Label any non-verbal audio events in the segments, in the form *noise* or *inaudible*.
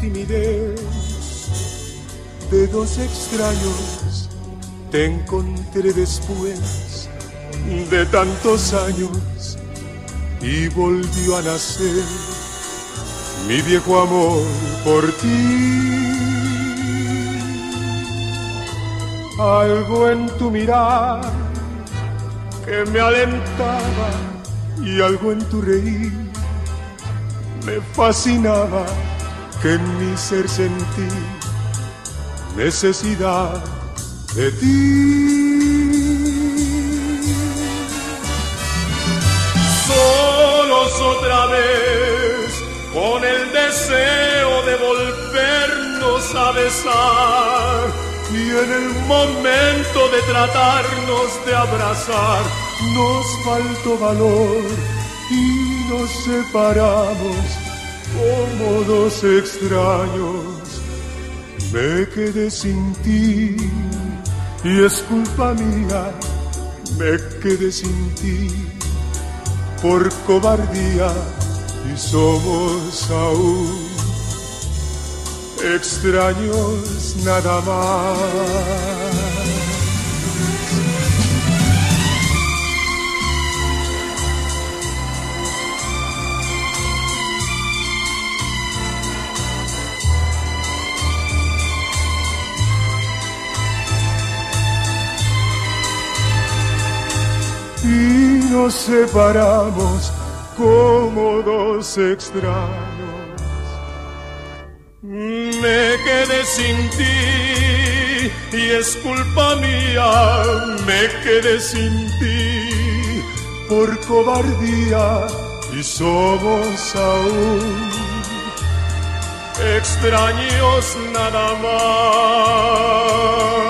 timidez de dos extraños te encontré después de tantos años y volvió a nacer mi viejo amor por ti. Algo en tu mirar que me alentaba y algo en tu reír me fascinaba que en mi ser sentí necesidad de ti. Solos otra vez con el deseo de volvernos a besar y en el momento de tratarnos de abrazar nos faltó valor y nos separamos como dos extraños. Me quedé sin ti y es culpa mía, me quedé sin ti por cobardía y somos aún extraños nada más. Nos separamos como dos extraños me quedé sin ti y es culpa mía, me quedé sin ti por cobardía y somos aún extraños nada más.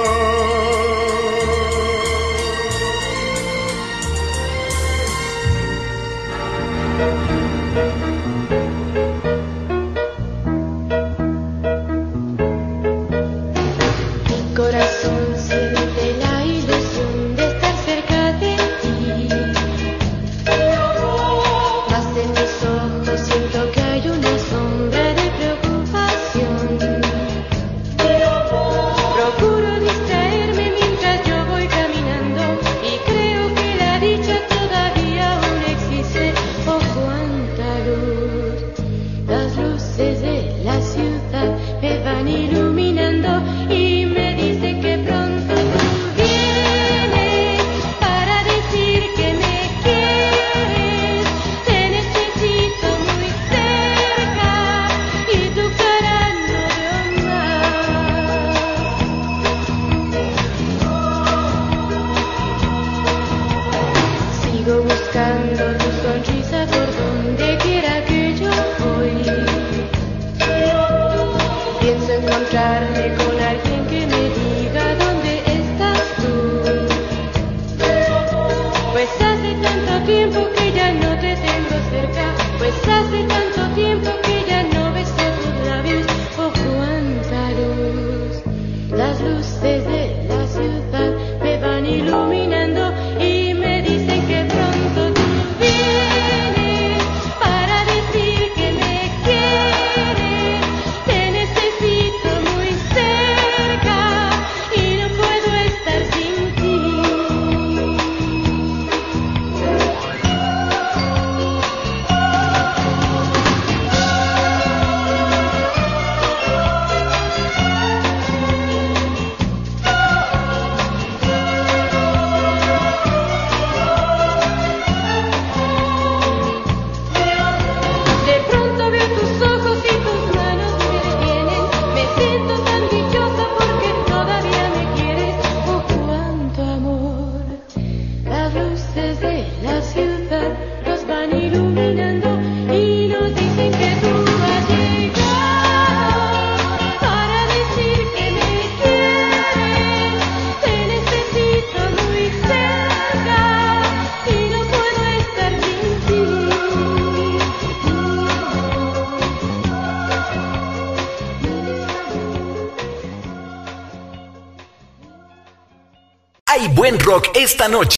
Rock esta noche.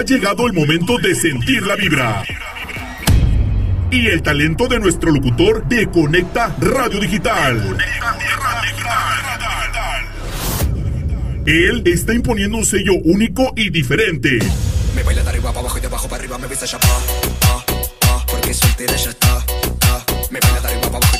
Ha llegado el momento de sentir la vibra. Y el talento de nuestro locutor de Conecta Radio Digital. Él está imponiendo un sello único y diferente. Me baila de arriba para abajo y de abajo para arriba me besa ya porque soltera ya está. Me baila de arriba para abajo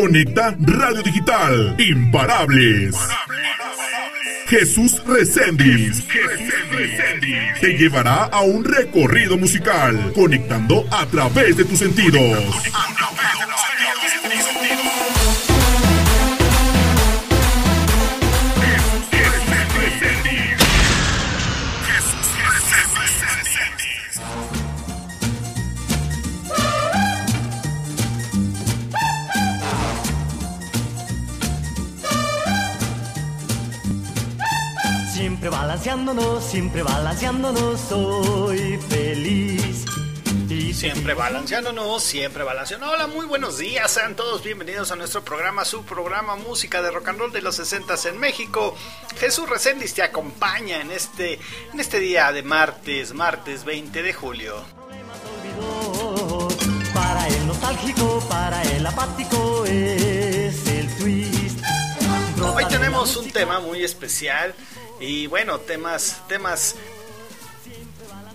Conecta Radio Digital. Imparables. Jesús Recendis. Te llevará a un recorrido musical, conectando a través de tus sentidos. Balanceándonos, siempre balanceándonos, soy feliz. Y Siempre balanceándonos, siempre balanceándonos. Hola, muy buenos días, sean todos bienvenidos a nuestro programa, su programa Música de Rock and Roll de los 60 en México. Jesús Reséndiz te acompaña en este, en este día de martes, martes 20 de julio. Para el nostálgico, para el apático es el twist. Hoy tenemos un tema muy especial y bueno, temas, temas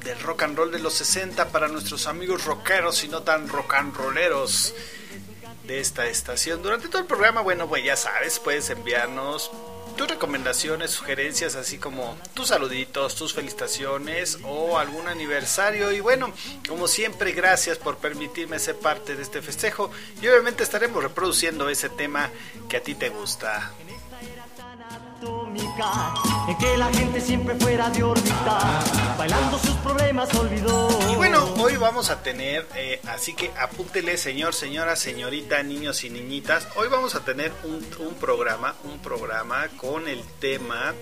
del rock and roll de los 60 para nuestros amigos rockeros y no tan rock and rolleros de esta estación. Durante todo el programa, bueno, pues ya sabes, puedes enviarnos tus recomendaciones, sugerencias, así como tus saluditos, tus felicitaciones o algún aniversario. Y bueno, como siempre, gracias por permitirme ser parte de este festejo. Y obviamente estaremos reproduciendo ese tema que a ti te gusta. En que la gente siempre fuera de órbita, bailando sus problemas olvidó. Y bueno, hoy vamos a tener, eh, así que apúntele señor, señora, señorita, niños y niñitas. Hoy vamos a tener un programa, un programa con el tema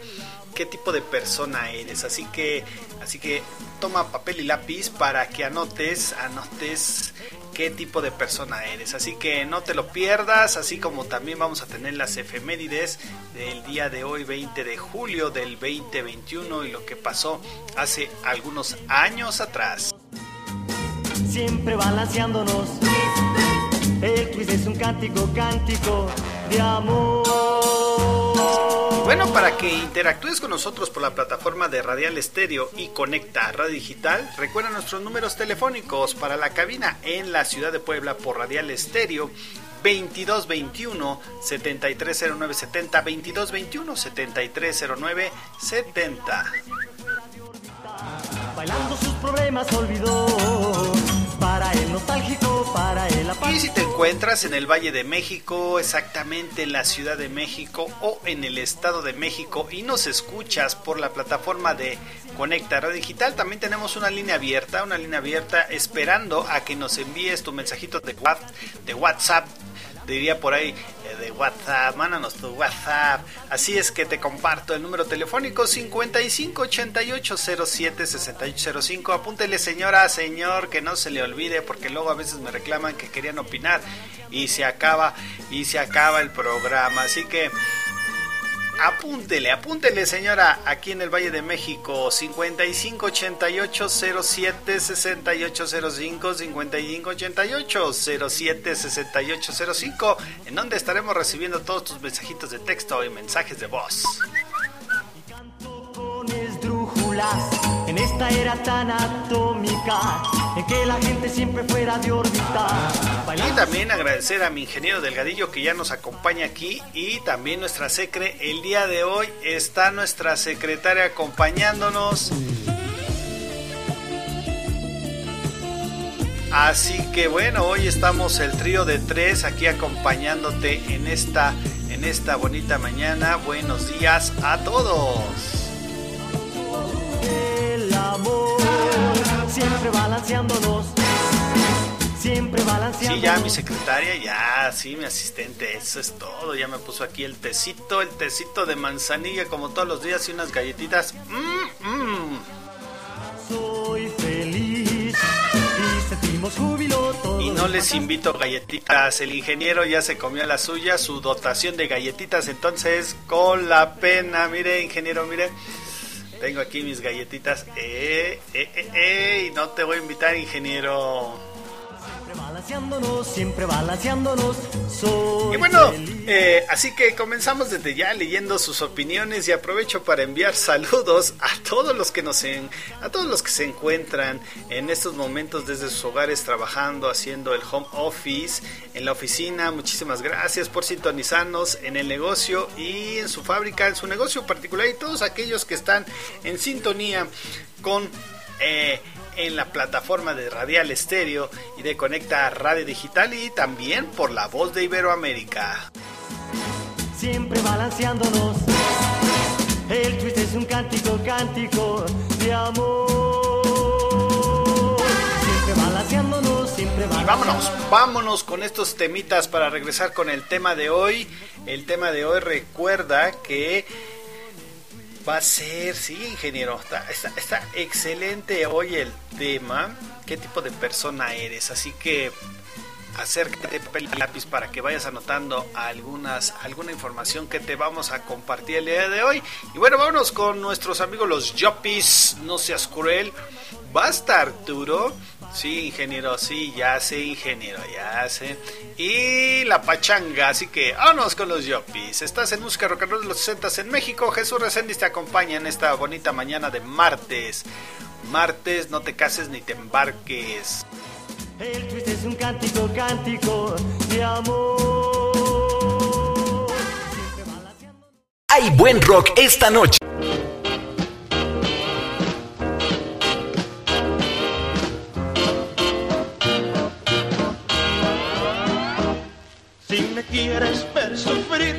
qué tipo de persona eres. Así que, así que toma papel y lápiz para que anotes, anotes qué tipo de persona eres. Así que no te lo pierdas, así como también vamos a tener las efemérides del día de hoy, 20 de julio del 2021 y lo que pasó hace algunos años atrás. Siempre balanceándonos. El twist es un cántico, cántico de amor. Bueno, para que interactúes con nosotros por la plataforma de Radial Estéreo y Conecta a Radio Digital, recuerda nuestros números telefónicos para la cabina en la ciudad de Puebla por Radial Estéreo 2221 730970 2221 730970 Bailando sus problemas olvidó. Para el nostálgico, Y si te encuentras en el Valle de México, exactamente en la Ciudad de México o en el Estado de México y nos escuchas por la plataforma de Conecta Radio Digital, también tenemos una línea abierta, una línea abierta esperando a que nos envíes tu mensajito de, Whats- de WhatsApp, diría por ahí, de WhatsApp, mándanos tu WhatsApp. Así es que te comparto el número telefónico 5588076805. Apúntele señora, señor, que no se le olvide porque luego a veces me reclaman que querían opinar y se acaba y se acaba el programa. Así que apúntele, apúntele señora, aquí en el Valle de México, 5588-07-6805, 5588-07-6805, en donde estaremos recibiendo todos tus mensajitos de texto y mensajes de voz. En esta era tan atómica en que la gente siempre fuera de órbita. Y también agradecer a mi ingeniero Delgadillo que ya nos acompaña aquí y también nuestra secre. El día de hoy está nuestra secretaria acompañándonos. Así que bueno, hoy estamos el trío de tres aquí acompañándote en esta, en esta bonita mañana. Buenos días a todos. Siempre balanceándonos, siempre balanceándonos. Sí, ya mi secretaria, ya, sí, mi asistente, eso es todo. Ya me puso aquí el tecito, el tecito de manzanilla como todos los días y unas galletitas. Mm, mm. Soy feliz y sentimos júbilo todos. Y no les invito galletitas. El ingeniero ya se comió la suya, su dotación de galletitas. Entonces, con la pena, mire, ingeniero, mire. Tengo aquí mis galletitas. Eh, eh, eh, eh, no te voy a invitar, ingeniero. Siempre balanceándonos, siempre balanceándonos. Soy Y bueno, eh, así que comenzamos desde ya leyendo sus opiniones y aprovecho para enviar *laughs* saludos a todos los que nos en- a todos los que se encuentran en estos momentos desde sus hogares trabajando, haciendo el home office, en la oficina. Muchísimas gracias por sintonizarnos en el negocio y en su fábrica, en su negocio particular y todos aquellos que están en sintonía con eh, en la plataforma de Radial Estéreo y de Conecta Radio Digital y también por la voz de Iberoamérica. siempre balanceándonos. El twist es un cántico, cántico de amor. Siempre balanceándonos, siempre Y balanceándonos. vámonos, vámonos con estos temitas para regresar con el tema de hoy. El tema de hoy recuerda que va a ser, sí, ingeniero, está, está, está excelente hoy el tema. ¿Qué tipo de persona eres? Así que acércate papel y lápiz para que vayas anotando algunas alguna información que te vamos a compartir el día de hoy. Y bueno vámonos con nuestros amigos los Yopis no seas cruel. Va a estar duro. Sí ingeniero sí ya sé ingeniero ya sé. Y la pachanga así que vámonos con los Yopis estás en música rock and roll de los 60 en México. Jesús Reséndiz te acompaña en esta bonita mañana de martes. Martes no te cases ni te embarques El twist es un cántico, cántico de amor. Hay buen rock esta noche. Si me quieres ver sufrir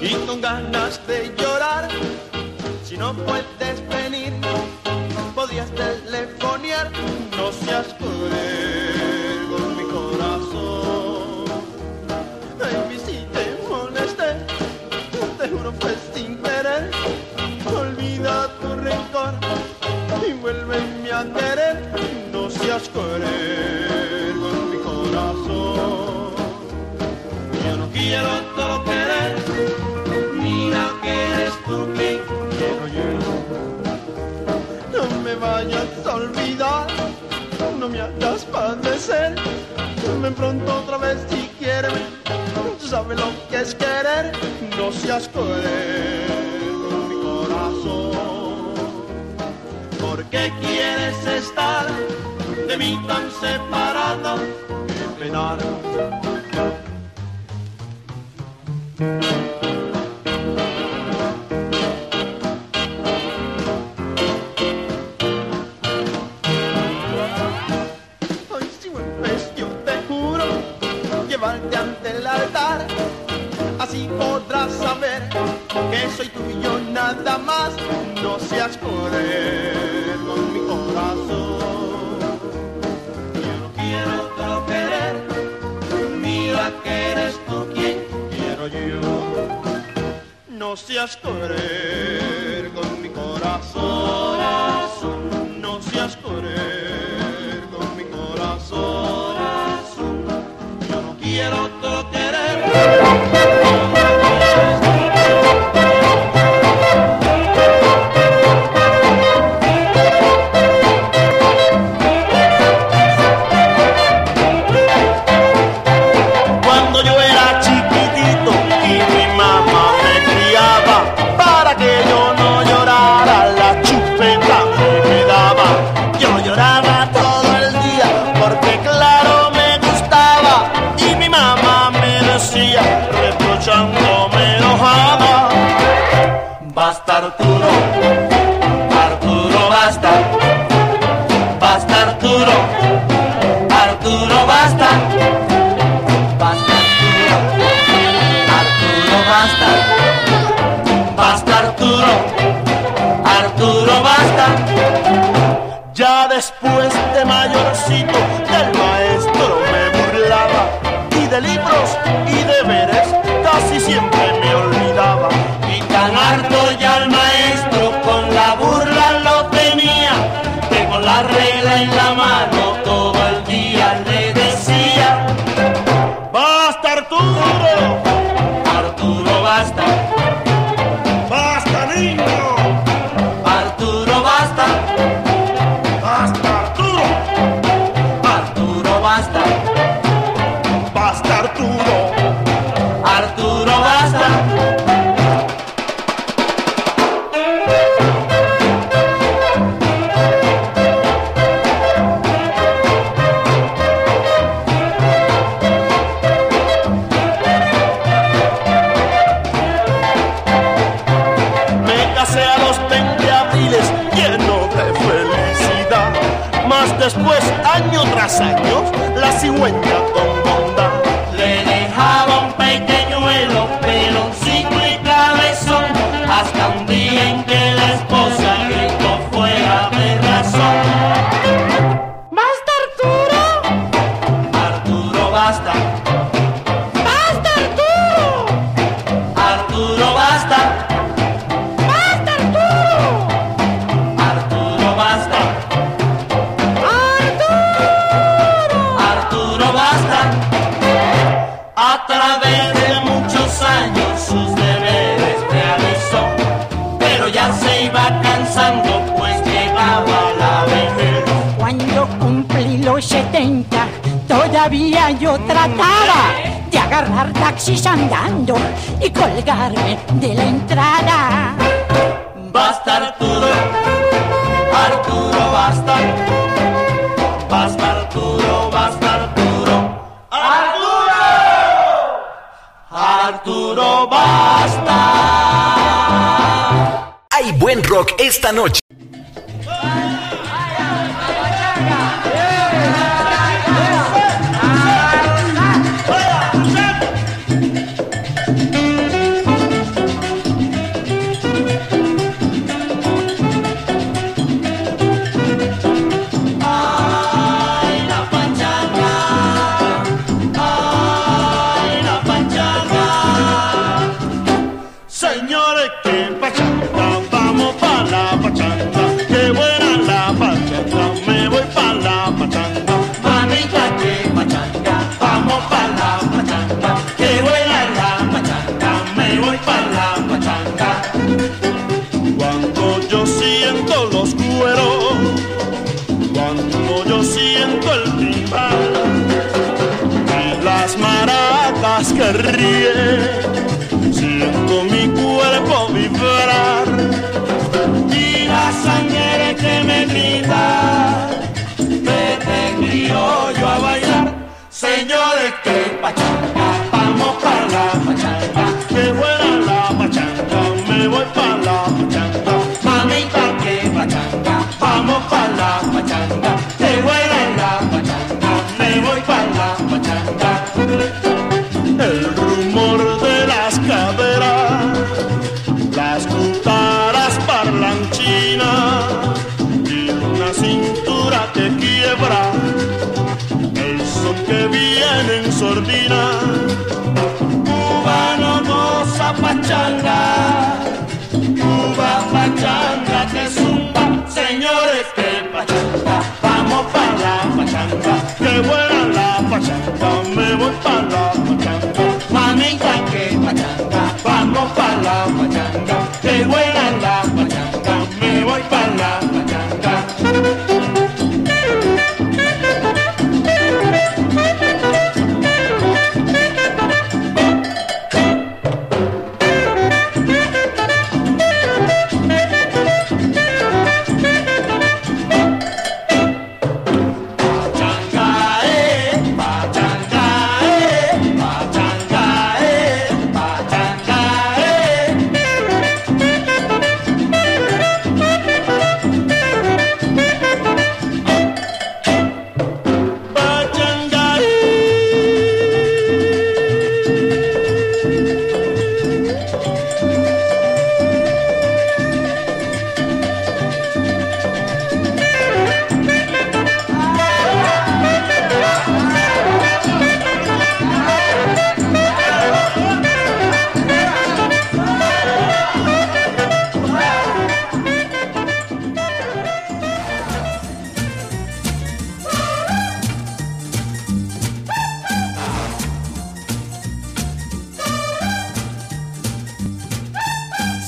y con ganas de llorar, si no puedes venir, podías telefonear, no seas cruel vuélveme a querer, no seas cruel con mi corazón. Yo no quiero todo querer, mira que eres tú quien quiero yo. No me vayas a olvidar, no me hagas padecer. Ven pronto otra vez si quieres, tú sabes lo que es querer. No seas cruel con mi corazón. ¿Por qué quieres estar de mí tan separado? Que penar. Hoy si vuelves yo te juro llevarte ante el yo no seas correr con mi corazón. No seas correr con mi corazón. corazón. Yo no quiero otro querer. del maestro me burlaba, y de libros y de veras. de agarrar taxis andando y colgarme de la entrada. Basta Arturo, Arturo basta. Basta Arturo, basta Arturo. Arturo, Arturo basta. Hay buen rock esta noche. sonríe.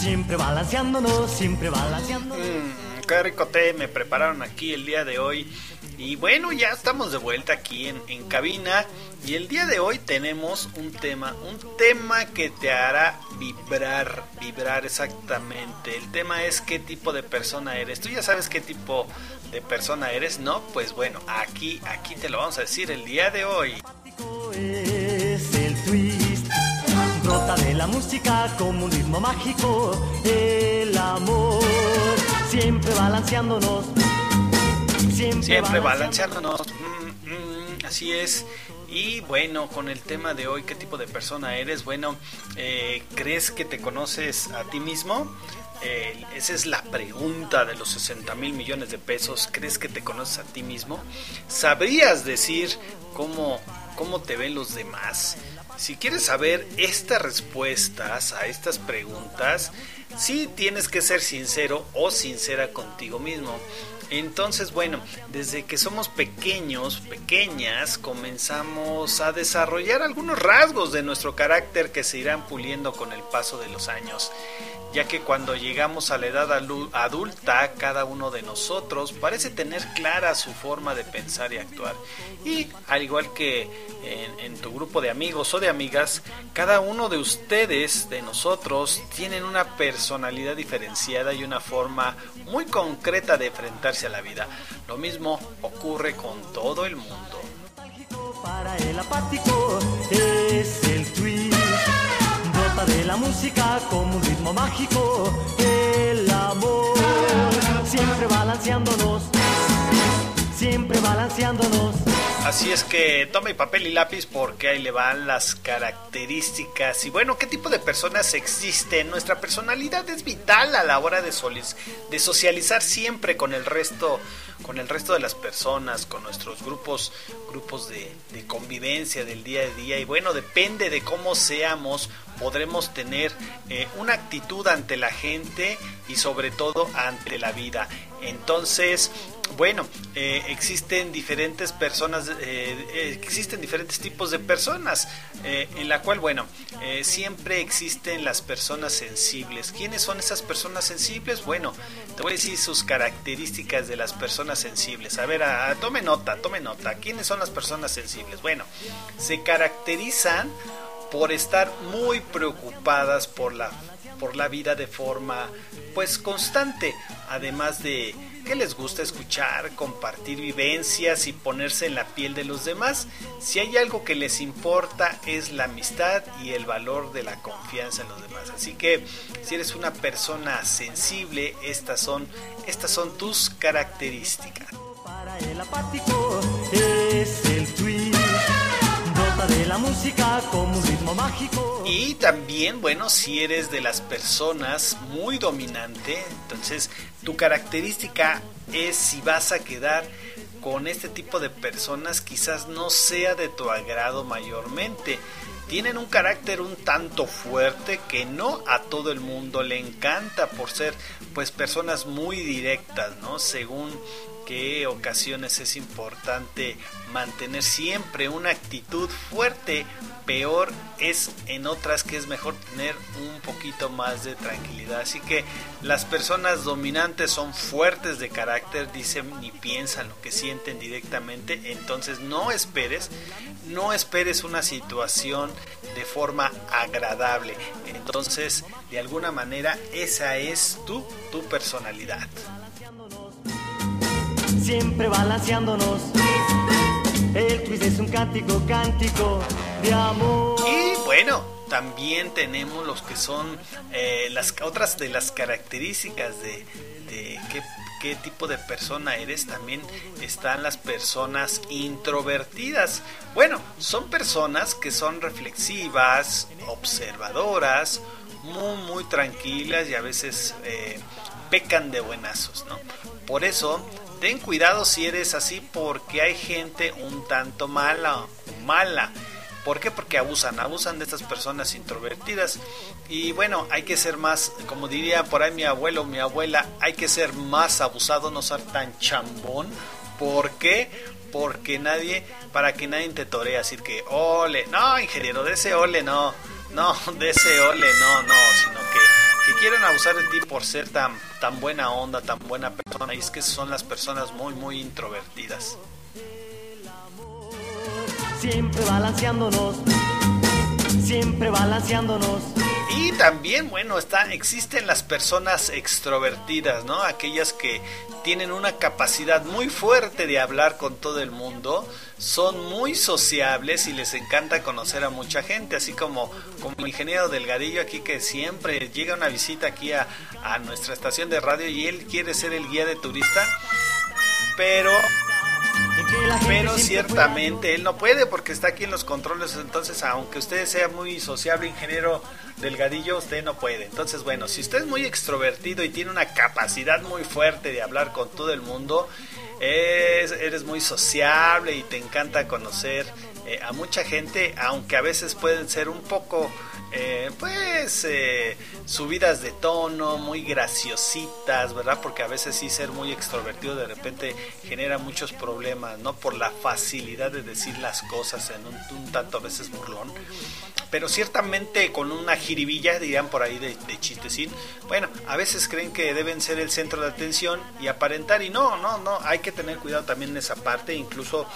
Siempre balanceándonos, siempre balanceándonos. Mm, qué rico té me prepararon aquí el día de hoy. Y bueno, ya estamos de vuelta aquí en, en cabina. Y el día de hoy tenemos un tema, un tema que te hará vibrar, vibrar exactamente. El tema es qué tipo de persona eres. Tú ya sabes qué tipo de persona eres, ¿no? Pues bueno, aquí, aquí te lo vamos a decir el día de hoy. Brota de la música como un ritmo mágico. El amor. Siempre balanceándonos. Siempre, Siempre balanceándonos. Mm, mm, así es. Y bueno, con el tema de hoy, ¿qué tipo de persona eres? Bueno, eh, ¿crees que te conoces a ti mismo? Eh, esa es la pregunta de los 60 mil millones de pesos. ¿Crees que te conoces a ti mismo? ¿Sabrías decir cómo, cómo te ven los demás? Si quieres saber estas respuestas a estas preguntas, sí tienes que ser sincero o sincera contigo mismo. Entonces, bueno, desde que somos pequeños, pequeñas, comenzamos a desarrollar algunos rasgos de nuestro carácter que se irán puliendo con el paso de los años ya que cuando llegamos a la edad adulta, cada uno de nosotros parece tener clara su forma de pensar y actuar. Y al igual que en, tu grupo de amigos o de amigas, cada uno de ustedes, de nosotros, tienen una personalidad diferenciada y una forma muy concreta de enfrentarse a la vida. Lo mismo ocurre con todo el mundo. Para el apático es el. De la música como un ritmo mágico. El amor. Siempre balanceándonos. Siempre balanceándonos. Así es que tome papel y lápiz porque ahí le van las características. Y bueno, ¿qué tipo de personas existen? Nuestra personalidad es vital a la hora de, de socializar siempre con el resto con el resto de las personas, con nuestros grupos, grupos de, de, convivencia del día a día. Y bueno, depende de cómo seamos, podremos tener eh, una actitud ante la gente y sobre todo ante la vida. Entonces, bueno, eh, existen diferentes personas, eh, existen diferentes tipos de personas, en la cual, bueno, siempre existen las personas sensibles. ¿Quiénes son esas personas sensibles? Bueno, te voy a decir sus características de las personas sensibles. A ver, a, a, tome nota, tome nota. ¿Quiénes son las personas sensibles? Bueno, se caracterizan por estar muy preocupadas por la, por la vida de forma, pues, constante, además de que les gusta escuchar, compartir vivencias y ponerse en la piel de los demás. Si hay algo que les importa es la amistad y el valor de la confianza en los demás. Así que si eres una persona sensible, estas son, estas son tus características. Para el apático es el de la música como un ritmo mágico. Y también, bueno, si eres de las personas muy dominante, entonces tu característica es si vas a quedar con este tipo de personas quizás no sea de tu agrado mayormente. Tienen un carácter un tanto fuerte que no a todo el mundo le encanta por ser pues personas muy directas, ¿no? Según qué ocasiones es importante mantener siempre una actitud fuerte, peor es en otras que es mejor tener un poquito más de tranquilidad. Así que las personas dominantes son fuertes de carácter, dicen y piensan lo que sienten directamente, entonces no esperes, no esperes una situación de forma agradable. Entonces, de alguna manera, esa es tu, tu personalidad siempre balanceándonos. El twist es un cántico, cántico de amor. Y bueno, también tenemos los que son eh, las otras de las características de, qué, qué tipo de persona eres. También están las personas introvertidas. Bueno, son personas que son reflexivas, observadoras, muy, muy tranquilas y a veces eh, pecan de buenazos, ¿no? Por eso ten cuidado si eres así porque hay gente un tanto mala, mala. ¿Por qué? Porque abusan, abusan de estas personas introvertidas. Y bueno, hay que ser más, como diría por ahí mi abuelo, mi abuela, hay que ser más abusado, no ser tan chambón. ¿Por qué? Porque nadie, para que nadie te torea, decir que ole, no, ingeniero, de ese ole no, no, de ese ole no, no, sino que que quieren abusar de ti por ser tan, tan buena onda, tan buena persona. Y es que son las personas muy, muy introvertidas. Siempre balanceándonos, siempre balanceándonos. Y también, bueno, está, existen las personas extrovertidas, ¿no? Aquellas que tienen una capacidad muy fuerte de hablar con todo el mundo, son muy sociables y les encanta conocer a mucha gente, así como, como el ingeniero Delgadillo aquí que siempre llega una visita aquí a, a nuestra estación de radio y él quiere ser el guía de turista, pero pero ciertamente él no puede porque está aquí en los controles, entonces aunque usted sea muy sociable, ingeniero delgadillo, usted no puede. Entonces, bueno, si usted es muy extrovertido y tiene una capacidad muy fuerte de hablar con todo el mundo, eres muy sociable y te encanta conocer eh, a mucha gente, aunque a veces pueden ser un poco eh, pues eh, subidas de tono, muy graciositas, ¿verdad? Porque a veces sí ser muy extrovertido de repente genera muchos problemas, ¿no? Por la facilidad de decir las cosas en un, tanto a veces burlón. Pero ciertamente con una jiribilla, dirían por ahí de, de chistecín, bueno, a veces creen que deben ser el centro de atención y aparentar y no, no, no, hay que tener cuidado también en esa parte, incluso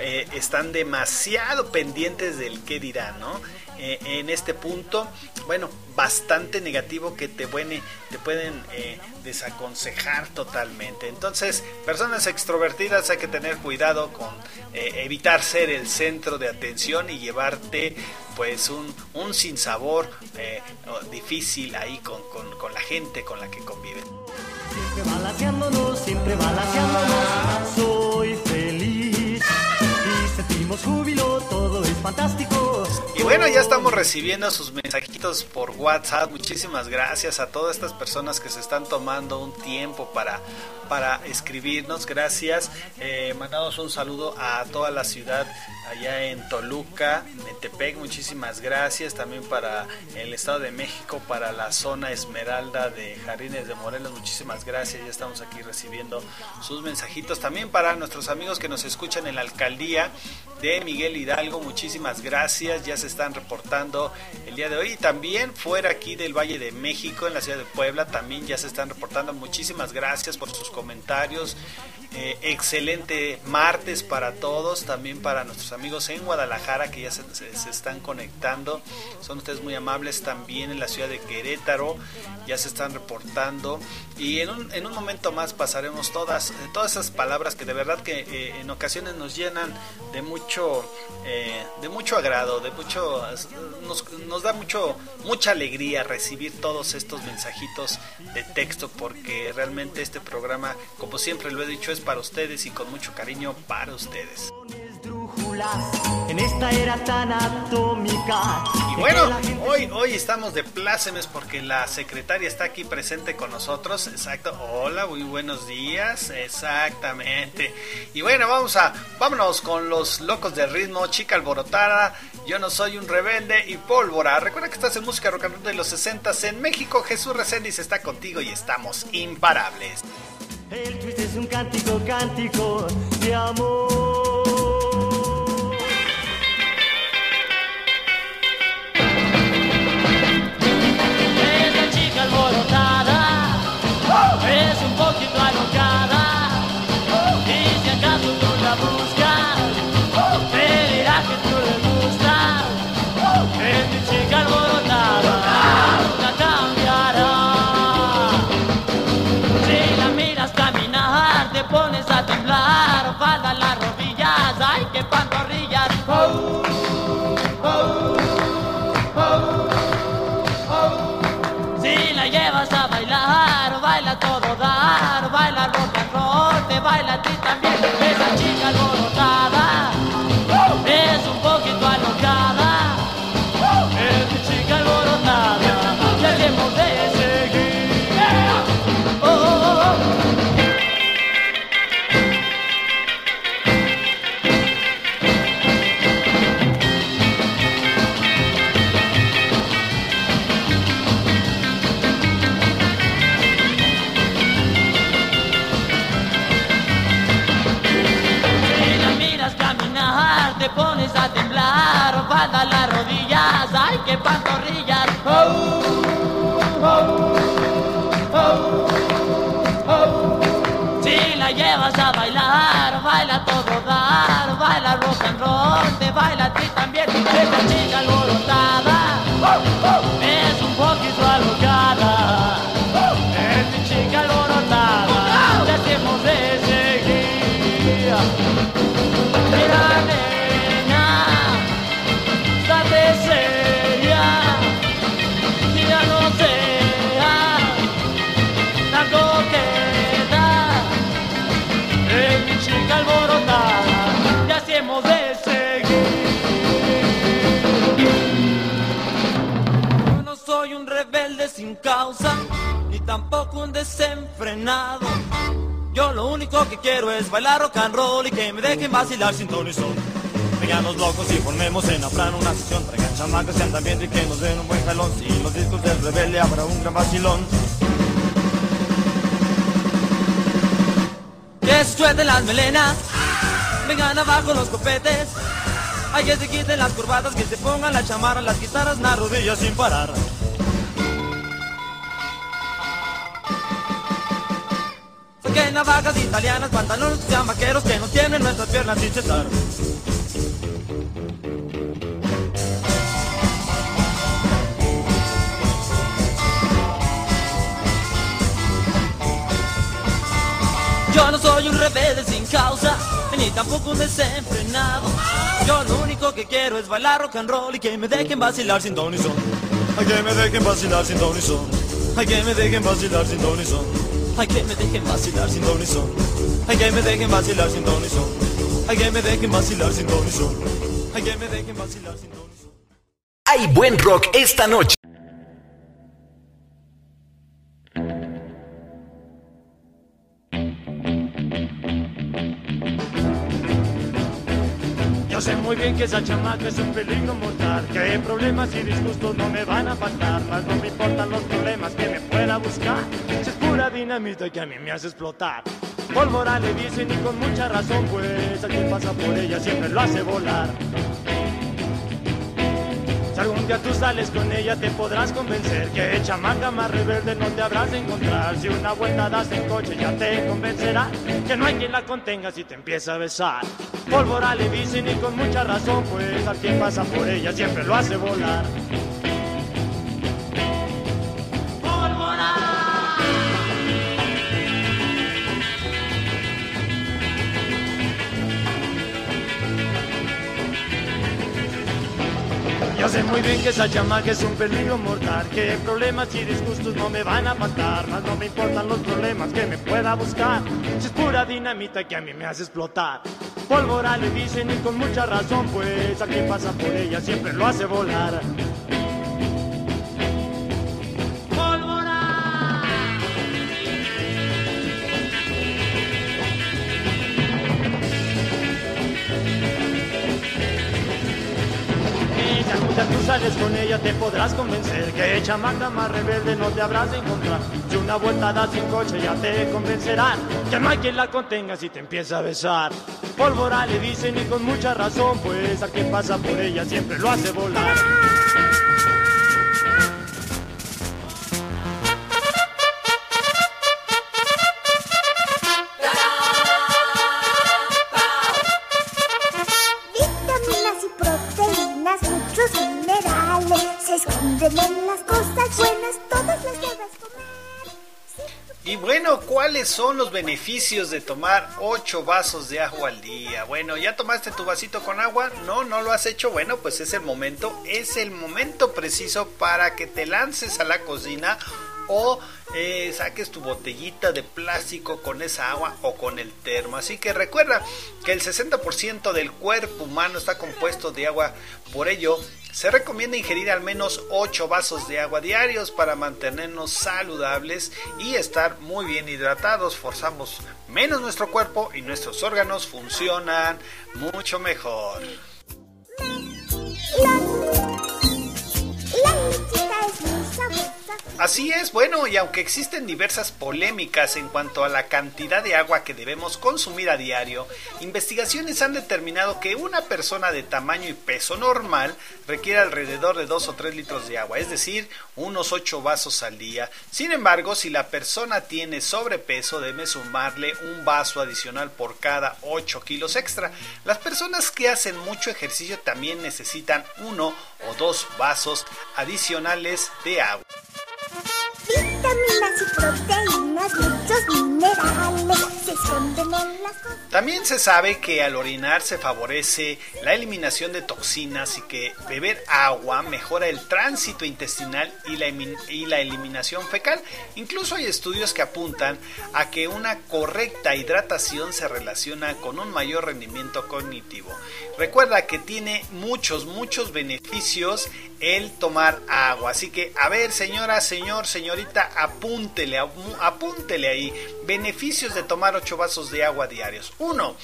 eh, están demasiado pendientes del qué dirán, ¿no? Eh, en este punto, bueno, bastante negativo que te, te pueden eh, desaconsejar totalmente. Entonces, personas extrovertidas hay que tener cuidado con eh, evitar ser el centro de atención y llevarte pues un, un sinsabor difícil ahí con, con, con la gente con la que conviven. Siempre balanceándonos, siempre balanceándonos, soy Y bueno, ya estamos recibiendo sus mensajitos por WhatsApp. Muchísimas gracias a todas estas personas que se están tomando un tiempo para, para escribirnos. Gracias. Eh, mandamos un saludo a toda la ciudad allá en Toluca, Metepec. Muchísimas gracias. También para el Estado de México, para la zona Esmeralda de Jardines de Morelos. Muchísimas gracias. Ya estamos aquí recibiendo sus mensajitos. También para nuestros amigos que nos escuchan en la alcaldía de Miguel Hidalgo. Muchísimas gracias. Ya se están reportando el día de hoy. Y también fuera aquí del Valle de México, en la ciudad de Puebla, también ya se están reportando. Muchísimas gracias por sus comentarios. Eh, excelente martes para todos, también para nuestros amigos en Guadalajara que ya se, están conectando. Son ustedes muy amables también en la ciudad de Querétaro, ya se están reportando. Y en un, en un momento más pasaremos todas, todas esas palabras que de verdad que eh, en ocasiones nos llenan de mucho, de mucho agrado, de mucho, nos, nos da mucho, mucha alegría recibir todos estos mensajitos de texto porque realmente este programa, como siempre lo he dicho, es para ustedes y con mucho cariño para ustedes. En esta era tan atómica. Y bueno, hoy, hoy estamos de plácemes porque la secretaria está aquí presente con nosotros. Exacto. Hola, muy buenos días. Exactamente. Y bueno, vamos a, vámonos con los locos del ritmo, chica alborotada. Yo no soy un rebelde y pólvora. Recuerda que estás en música rock and roll de los 60 en México. Jesús Reséndiz está contigo y estamos imparables. El twist es un cántico, cántico de amor. Es un poquito de pantorrillas. Oh, oh, oh, si la llevas a bailar, baila todo dar, baila rock and roll, te baila a ti también, esta chica lo causa, ni tampoco un desenfrenado. Yo lo único que quiero es bailar rock and roll y que me dejen vacilar sin ton y son. Vengan los locos y formemos en Afran una sesión. Traigan chamacas andan viendo y que nos den un buen jalón. Si los discos del rebelde habrá un gran vacilón. Que suelten las melenas, vengan abajo los copetes. Hay que se quiten las corbatas, que se pongan la chamarra, las guitarras, las rodillas sin parar. Navajas italianas, pantalones vaqueros que no tienen nuestras piernas cesar. Yo no soy un rebelde sin causa, ni tampoco un desenfrenado. Yo lo único que quiero es bailar rock and roll y que me dejen vacilar sin don y son. Ay, que me dejen vacilar sin don y son. Ay, que me dejen vacilar sin don y son. Ay, que me dejen vacilar sin don y son. Que me dejen vacilar sin don y son. Que me dejen vacilar sin don y son. Que me dejen vacilar sin don y son. Hay buen rock esta noche. Que esa chamaca es un peligro mortal Que problemas y disgustos no me van a faltar Más no me importan los problemas que me pueda buscar. Si es pura dinamita que a mí me hace explotar Pólvora le dicen y con mucha razón Pues a quien pasa por ella siempre lo hace volar si algún día tú sales con ella te podrás convencer Que chamaca más rebelde no te habrás de encontrar. Si una vuelta das en coche ya te convencerá Que no hay quien la contenga si te empieza a besar. Pólvora le dicen con mucha razón Pues a quien pasa por ella siempre lo hace volar Yo sé muy bien que esa chamaca es un peligro mortal Que problemas y disgustos no me van a faltar Más no me importan los problemas que me pueda buscar. Si es pura dinamita que a mí me hace explotar Pólvora le dicen y con mucha razón Pues a quien pasa por ella siempre lo hace volar Día tú sales con ella te podrás convencer Que chamaca más rebelde no te habrás de encontrar. Si una vuelta das sin coche ya te convencerán Que no hay quien la contenga si te empieza a besar. Pólvora le dicen y con mucha razón Pues a quien pasa por ella siempre lo hace volar Y bueno, ¿cuáles son los beneficios de tomar 8 vasos de agua al día? Bueno, ¿ya tomaste tu vasito con agua? No, no lo has hecho. Bueno, pues es el momento, es el momento preciso para que te lances a la cocina o eh, saques tu botellita de plástico con esa agua o con el termo. Así que recuerda que el 60% del cuerpo humano está compuesto de agua. Por ello, se recomienda ingerir al menos 8 vasos de agua diarios para mantenernos saludables y estar muy bien hidratados. Forzamos menos nuestro cuerpo y nuestros órganos funcionan mucho mejor. La Así es, bueno, y aunque existen diversas polémicas en cuanto a la cantidad de agua que debemos consumir a diario, investigaciones han determinado que una persona de tamaño y peso normal requiere alrededor de 2 o 3 litros de agua, es decir, unos 8 vasos al día. Sin embargo, si la persona tiene sobrepeso, debe sumarle un vaso adicional por cada 8 kilos extra. Las personas que hacen mucho ejercicio también necesitan uno o dos vasos adicionales de agua. Vitaminas y proteínas, muchos minerales se esconden en las. También se sabe que al orinar se favorece la eliminación de toxinas y que beber agua mejora el tránsito intestinal y la eliminación fecal. Incluso hay estudios que apuntan a que una correcta hidratación se relaciona con un mayor rendimiento cognitivo. Recuerda que tiene muchos, muchos beneficios el tomar agua. Así que, a ver, señora, señor, señorita, apúntele, apúntele ahí. Beneficios de tomar 8 vasos de agua diarios. Uno,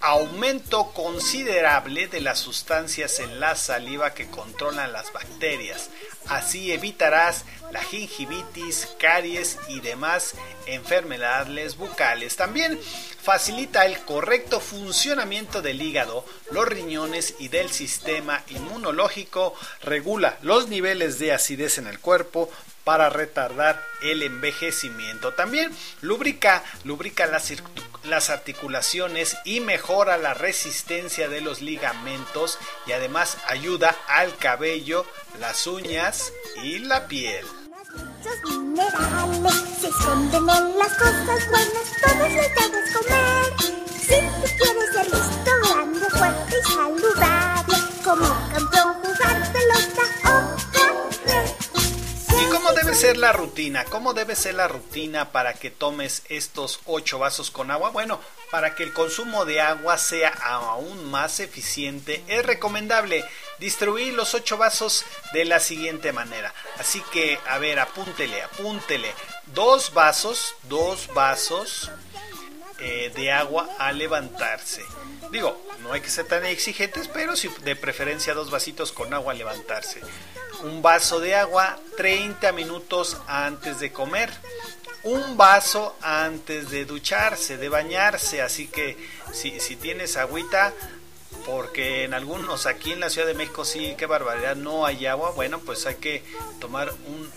aumento considerable de las sustancias en la saliva que controlan las bacterias. Así evitarás la gingivitis, caries y demás enfermedades bucales. También facilita el correcto funcionamiento del hígado, los riñones y del sistema inmunológico, regula los niveles de acidez en el cuerpo, para retardar el envejecimiento. También lubrica, lubrica las, circu- las articulaciones y mejora la resistencia de los ligamentos y además ayuda al cabello, las uñas y la piel. Muchos minerales se esconden en las cosas buenas, todos los debes comer. Si tú quieres ser listo, grande, fuerte y saludable, como campeón jugar pelota debe ser la rutina? ¿Cómo debe ser la rutina para que tomes estos 8 vasos con agua? Bueno, para que el consumo de agua sea aún más eficiente, es recomendable distribuir los 8 vasos de la siguiente manera. Así que, a ver, apúntele, apúntele. Dos vasos, dos vasos eh, de agua al levantarse. Digo, no hay que ser tan exigentes, pero de preferencia dos vasitos con agua al levantarse. Un vaso de agua 30 minutos antes de comer. Un vaso antes de ducharse, de bañarse. Así que si, si tienes agüita, porque en algunos aquí en la Ciudad de México sí, qué barbaridad, no hay agua. Bueno, pues hay que tomar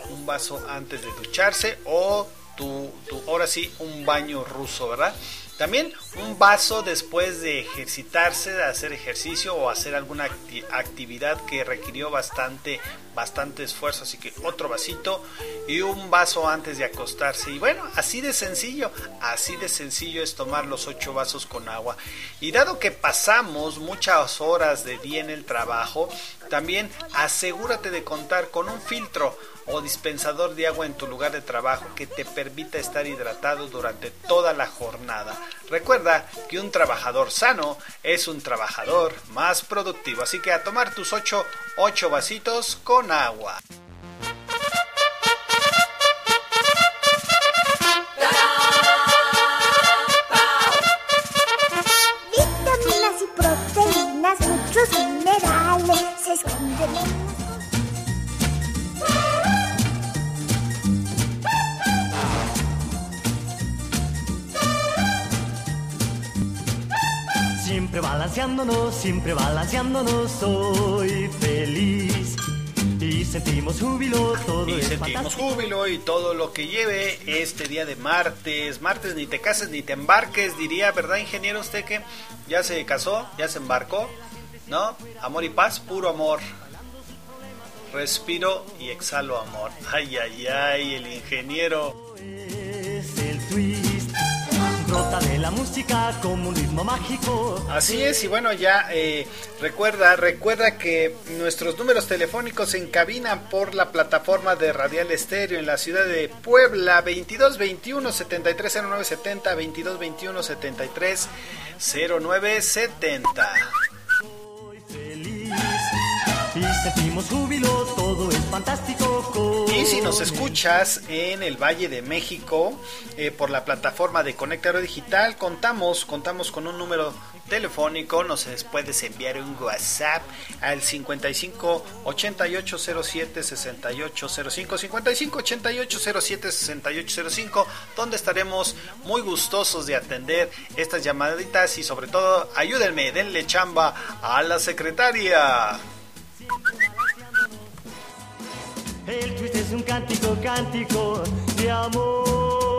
un, vaso antes de ducharse o tu, tu, ahora sí, un baño ruso, ¿verdad? También un vaso después de ejercitarse, de hacer ejercicio o hacer alguna acti- actividad que requirió bastante, bastante esfuerzo. Así que otro vasito y un vaso antes de acostarse. Y bueno, así de sencillo, así de sencillo es tomar los ocho vasos con agua. Y dado que pasamos muchas horas de día en el trabajo, también asegúrate de contar con un filtro o dispensador de agua en tu lugar de trabajo que te permita estar hidratado durante toda la jornada. Recuerda que un trabajador sano es un trabajador más productivo, así que a tomar tus 8, 8 vasitos con agua. Balanceándonos, siempre balanceándonos, soy feliz. Y sentimos júbilo, todo Y es sentimos fantástico. júbilo y todo lo que lleve este día de martes. Martes ni te cases ni te embarques, diría, ¿verdad, ingeniero? Usted que ya se casó, ya se embarcó, ¿no? Amor y paz, puro amor. Respiro y exhalo amor. Ay, ay, ay, el ingeniero. De la música como un ritmo mágico. Así es, y bueno, ya eh, recuerda, recuerda que nuestros números telefónicos se encabinan por la plataforma de Radial Estéreo en la ciudad de Puebla, 2221 730970, 2221 730970. Soy feliz y sentimos júbilo, todo es fantástico. Y si nos él. escuchas en el Valle de México eh, por la plataforma de Conecta Radio Digital, contamos, contamos con un número telefónico, nos puedes enviar un WhatsApp al 55 8807 6805 55 8807 6805 donde estaremos muy gustosos de atender estas llamaditas y sobre todo ayúdenme, denle chamba a la secretaria. El es un cántico, cántico de amor.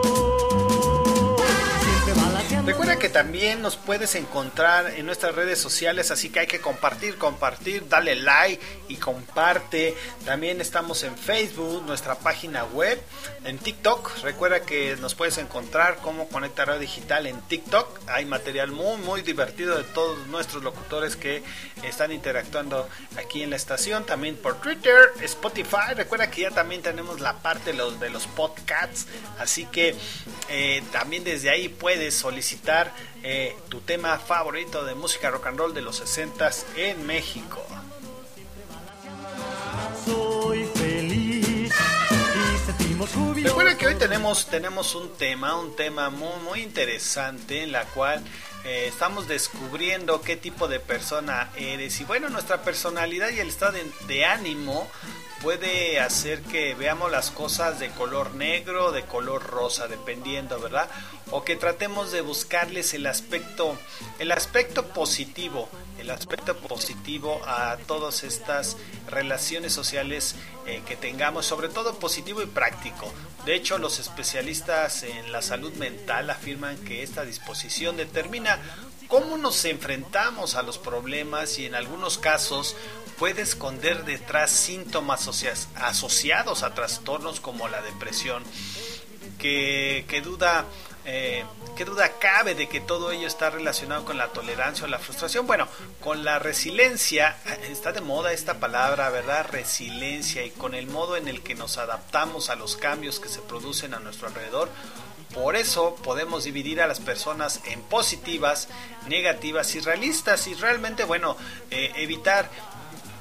Recuerda que también nos puedes encontrar en nuestras redes sociales, así que hay que compartir, compartir, dale like y comparte. También estamos en Facebook, nuestra página web, en TikTok. Recuerda que nos puedes encontrar como Conecta Radio Digital en TikTok. Hay material muy, muy divertido de todos nuestros locutores que están interactuando aquí en la estación. También por Twitter, Spotify. Recuerda que ya también tenemos la parte de los, de los podcasts. Así que eh, también desde ahí puedes solicitar eh, tu tema favorito de música rock and roll de los 60 en México. Soy feliz y. Recuerda que hoy tenemos, tenemos un tema, un tema muy, muy interesante en la cual eh, estamos descubriendo qué tipo de persona eres. Y bueno, nuestra personalidad y el estado de, de ánimo puede hacer que veamos las cosas de color negro, de color rosa, dependiendo, ¿verdad? O que tratemos de buscarles el aspecto, el aspecto positivo, el aspecto positivo a todas estas relaciones sociales eh, que tengamos, sobre todo positivo y práctico. De hecho, los especialistas en la salud mental afirman que esta disposición determina cómo nos enfrentamos a los problemas y en algunos casos puede esconder detrás síntomas asocia- asociados a trastornos como la depresión. Que duda eh, qué duda cabe de que todo ello está relacionado con la tolerancia o la frustración. Bueno, con la resiliencia, eh, está de moda esta palabra, ¿verdad? Resiliencia y con el modo en el que nos adaptamos a los cambios que se producen a nuestro alrededor. Por eso podemos dividir a las personas en positivas, negativas y realistas y realmente, bueno, eh, evitar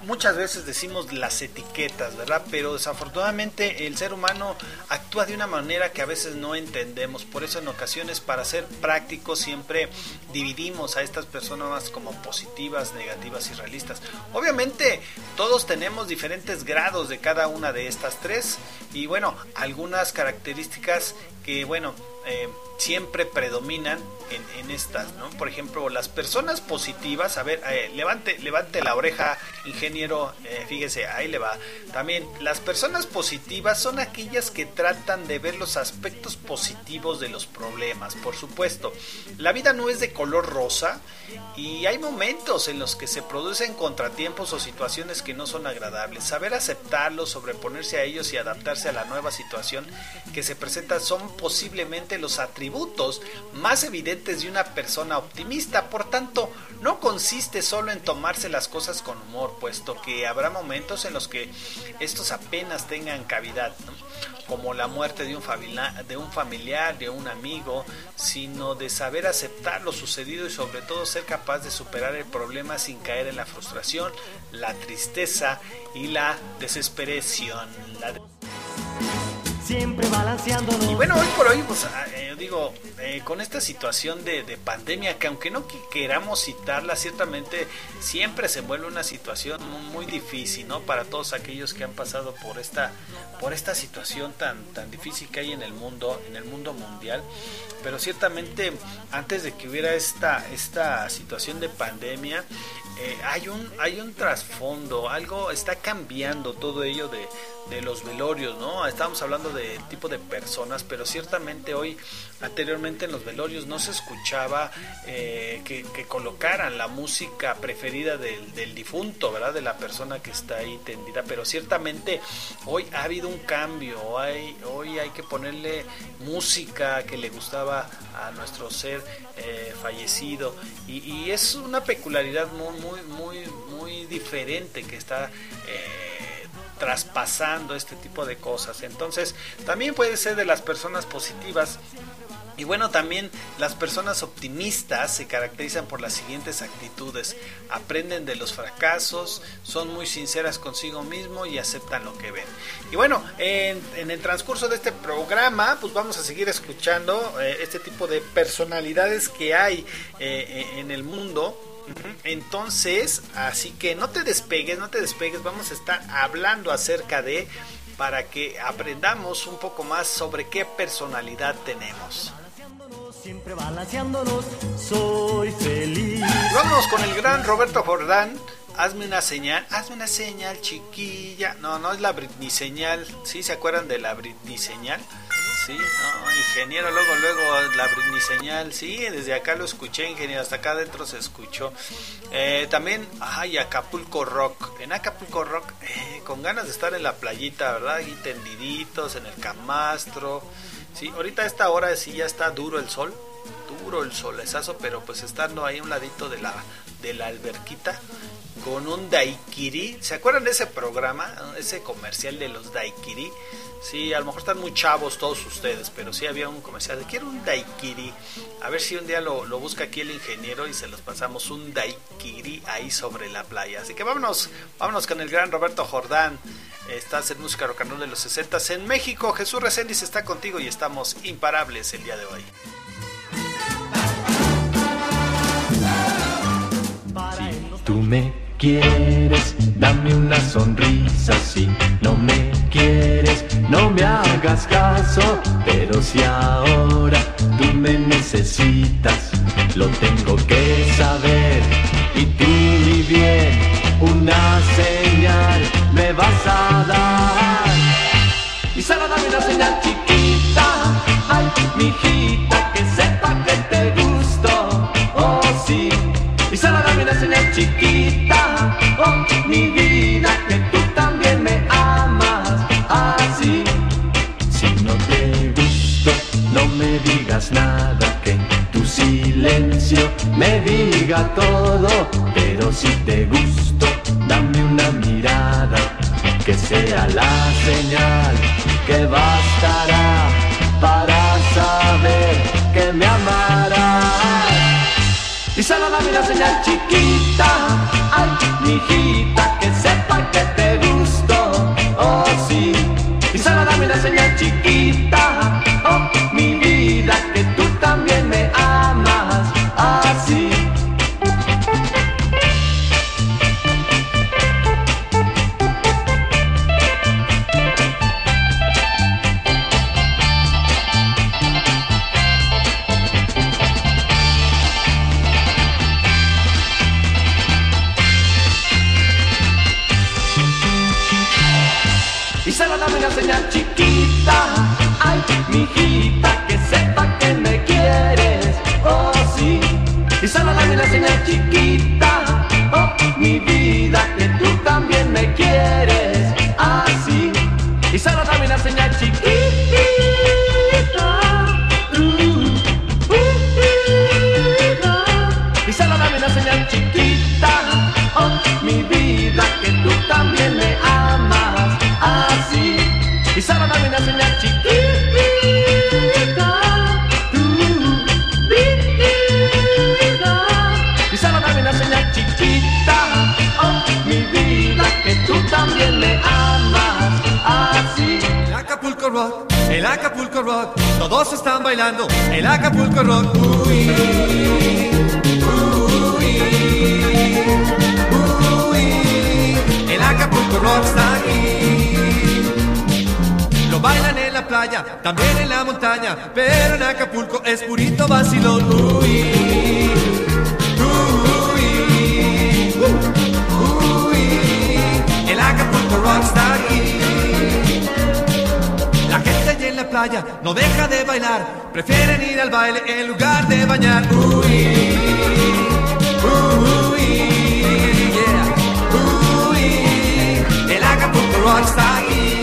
muchas veces decimos las etiquetas, ¿verdad? Pero desafortunadamente el ser humano actúa de una manera que a veces no entendemos. Por eso en ocasiones para ser prácticos siempre dividimos a estas personas como positivas, negativas y realistas. Obviamente todos tenemos diferentes grados de cada una de estas tres y bueno, algunas características que bueno, eh, siempre predominan en, estas, ¿no? Por ejemplo, las personas positivas, a ver, eh, levante, levante la oreja, ingeniero, eh, fíjese, ahí le va. También, las personas positivas son aquellas que tratan de ver los aspectos positivos de los problemas, por supuesto. La vida no es de color rosa y hay momentos en los que se producen contratiempos o situaciones que no son agradables. Saber aceptarlos, sobreponerse a ellos y adaptarse a la nueva situación que se presenta son posiblemente los atributos más evidentes de una persona optimista. Por tanto, no consiste solo en tomarse las cosas con humor, puesto que habrá momentos en los que estos apenas tengan cavidad, como la muerte de un, de un familiar, de un amigo, sino de saber aceptar lo sucedido y sobre todo ser capaz de superar el problema sin caer en la frustración, la tristeza y la desesperación. Siempre balanceándonos. Y bueno, hoy por hoy, pues eh, digo, eh, con esta situación de, de, pandemia, que aunque no queramos citarla, ciertamente siempre se vuelve una situación muy, difícil, ¿no? Para todos aquellos que han pasado por esta, por esta situación tan, tan difícil que hay en el mundo, en el mundo mundial. Pero ciertamente, antes de que hubiera esta, esta situación de pandemia, eh, hay un hay un trasfondo, algo está cambiando todo ello de, de los velorios, ¿no? Estamos hablando de tipo de personas, pero ciertamente hoy, anteriormente en los velorios no se escuchaba eh, que, que, colocaran la música preferida del, del, difunto, ¿verdad? De la persona que está ahí tendida, pero ciertamente hoy ha habido un cambio, hay, hoy hay que ponerle música que le gustaba a nuestro ser eh, fallecido y, y, es una peculiaridad muy, muy, muy, muy diferente que está... Eh, traspasando este tipo de cosas. Entonces, también puede ser de las personas positivas Y bueno, también las personas optimistas se caracterizan por las siguientes actitudes. Aprenden de los fracasos, son muy sinceras consigo mismo y aceptan lo que ven. Y bueno, en, en el transcurso de este programa, pues vamos a seguir escuchando eh, este tipo de personalidades que hay eh, en el mundo. Entonces, así que no te despegues, no te despegues, vamos a estar hablando acerca de para que aprendamos un poco más sobre qué personalidad tenemos. Siempre balanceándonos, soy feliz. Vámonos con el gran Roberto Jordán. Hazme una señal, hazme una señal, chiquilla. No, no es la Britney señal. ¿Sí se acuerdan de la Britney señal? Sí, no, ingeniero, luego, luego la Britney señal. Sí, desde acá lo escuché, ingeniero, hasta acá adentro se escuchó. Eh, también, ay, Acapulco Rock. En Acapulco Rock, eh, con ganas de estar en la playita, ¿verdad? Y tendiditos en el camastro. Sí, ahorita a esta hora sí ya está duro el sol, duro el solezazo, pero pues estando ahí un ladito de la, de la alberquita con un daiquiri. ¿Se acuerdan de ese programa, ese comercial de los daiquiri? Sí, a lo mejor están muy chavos todos ustedes, pero sí había un comercial de quiero un daiquiri. A ver si un día lo, lo busca aquí el ingeniero y se los pasamos un daiquiri ahí sobre la playa. Así que vámonos, vámonos con el gran Roberto Jordán. Estás en Música Rock de los 60 en México. Jesús Reséndiz está contigo y estamos imparables el día de hoy. Tú me quieres, dame una sonrisa. Si no me quieres, no me hagas caso. Pero si ahora tú me necesitas, lo tengo que saber. Y tú, mi bien, una señal me vas a dar. Y solo dame una señal me diga todo. Pero si te gusto, dame una mirada, que sea la señal que bastará para saber que me amarás. Y solo dame una señal chiquita, el Acapulco Rock, todos están bailando el Acapulco Rock. Uy, uy, uy, el Acapulco Rock está aquí. Lo bailan en la playa, también en la montaña, pero en Acapulco es purito vacilón. Uy, no deja de bailar, prefieren ir al baile en lugar de bañar. Uy, uy, yeah, uy, el Acapulco Rock está aquí.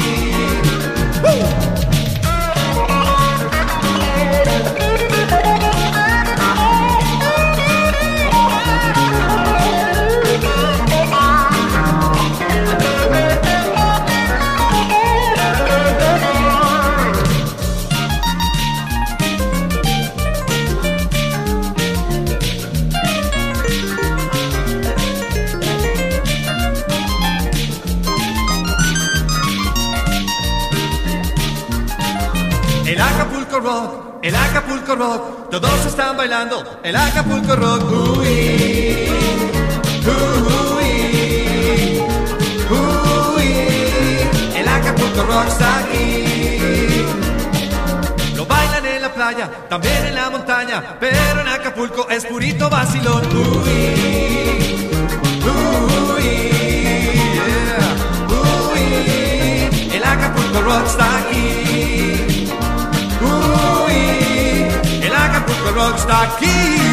Acapulco Rock. Todos están bailando el Acapulco Rock. Uy, uy, uy, el Acapulco Rock está aquí. Lo bailan en la playa, también en la montaña, pero en Acapulco es purito vacilón. Uy, uy, yeah, uy, el Acapulco Rock está aquí. El Acapulco Rock está aquí.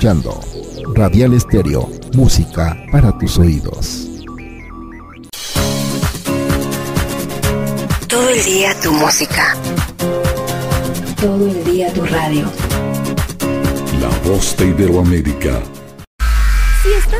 Escuchando Radial Estéreo, música para tus oídos. Todo el día tu música. Todo el día tu radio. La voz de Iberoamérica.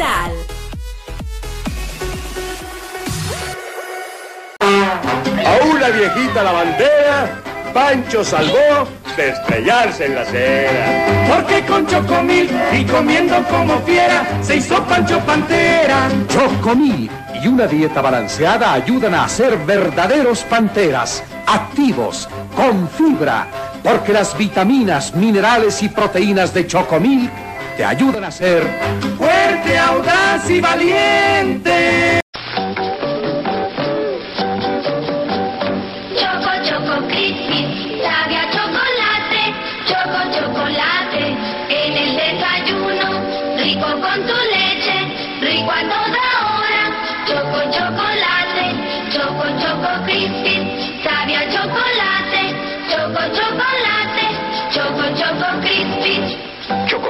A una viejita lavandera, Pancho salvó de estrellarse en la acera. Porque con Chocomil y comiendo como fiera se hizo Pancho Pantera. Chocomil y una dieta balanceada ayudan a ser verdaderos panteras, activos, con fibra, porque las vitaminas, minerales y proteínas de Chocomil te ayudan a ser Fuerte, audaz y valiente.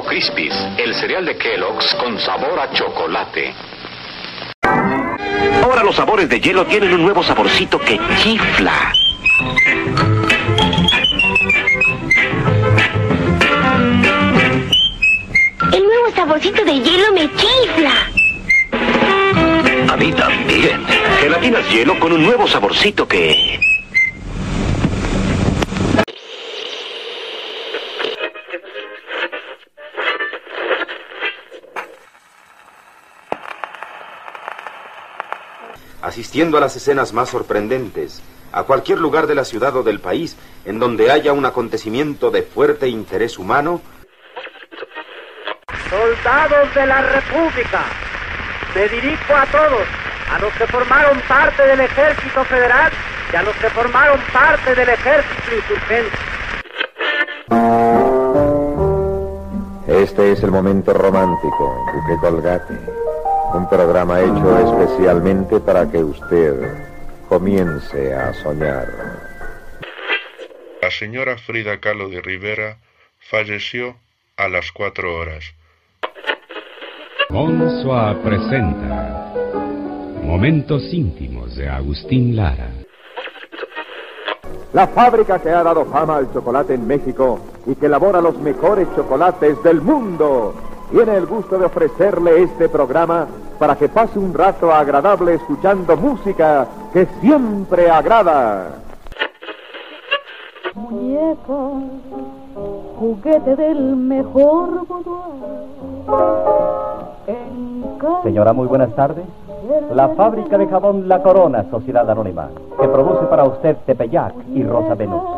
Choco Crispies, el cereal de Kellogg's con sabor a chocolate. Ahora los sabores de hielo tienen un nuevo saborcito que chifla. El nuevo saborcito de hielo me chifla. A mí también. Gelatinas hielo con un nuevo saborcito que... asistiendo a las escenas más sorprendentes, a cualquier lugar de la ciudad o del país en donde haya un acontecimiento de fuerte interés humano, Soldados de la República, me dirijo a todos, a los que formaron parte del Ejército Federal y a los que formaron parte del Ejército Insurgente. Este es el momento romántico, Duque Colgate. Un programa hecho especialmente para que usted comience a soñar. La señora Frida Kahlo de Rivera falleció a las cuatro horas. Monsoa presenta Momentos íntimos de Agustín Lara. La fábrica que ha dado fama al chocolate en México y que elabora los mejores chocolates del mundo tiene el gusto de ofrecerle este programa para que pase un rato agradable escuchando música que siempre agrada. Muñeca, juguete del mejor Señora, muy buenas tardes. La fábrica de jabón La Corona, Sociedad Anónima, que produce para usted Tepeyac y Rosa Venus.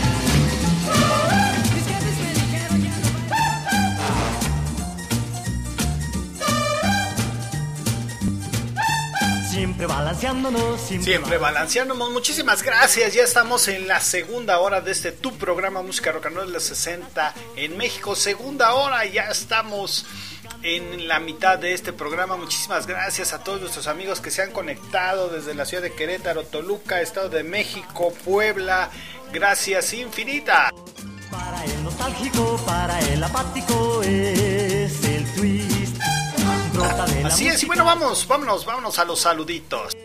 Siempre balanceándonos, siempre, Siempre balanceándonos. Muchísimas gracias. Ya estamos en la segunda hora de este tu programa Música Rock and Roll de los 60 en México. Segunda hora, ya estamos en la mitad de este programa. Muchísimas gracias a todos nuestros amigos que se han conectado desde la ciudad de Querétaro, Toluca, Estado de México, Puebla. Gracias infinitas. Para el nostálgico, para el apático es el twist. Brota de la Así es, y bueno, vamos, vámonos, vámonos a los saluditos.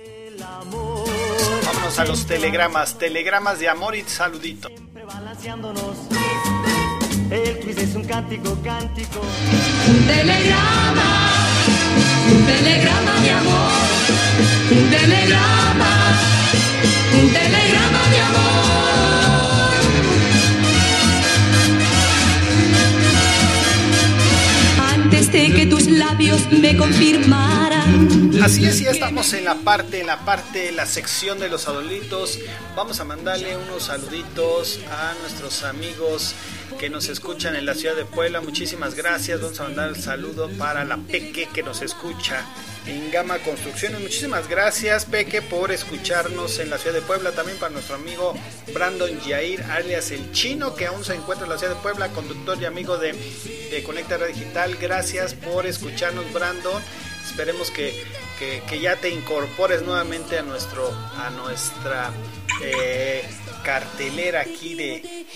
Vámonos a los telegramas, telegramas de amor y saluditos. balanceándonos. El twist es un cántico, cántico. Un telegrama, un telegrama de amor, un telegrama, un telegrama de amor. Antes de que labios me confirmaran. Así es, ya estamos en la parte, en la parte, la sección de los saluditos. Vamos a mandarle unos saluditos a nuestros amigos que nos escuchan en la ciudad de Puebla. Muchísimas gracias. Vamos a mandar el saludo para la Peque que nos escucha en Gama Construcciones. Muchísimas gracias, Peque, por escucharnos en la ciudad de Puebla. También para nuestro amigo Brandon Yair, alias El Chino, que aún se encuentra en la ciudad de Puebla, conductor y amigo de, de Conecta Digital. Gracias por escucharnos, Brandon. Esperemos que, que- ya te incorpores nuevamente a nuestro a nuestra eh, cartelera aquí de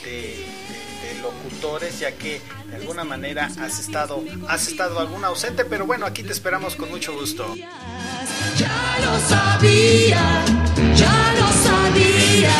locutores, ya que de alguna manera has estado has estado algún ausente, pero bueno, aquí te esperamos con mucho gusto. Ya lo sabía, ya lo sabía.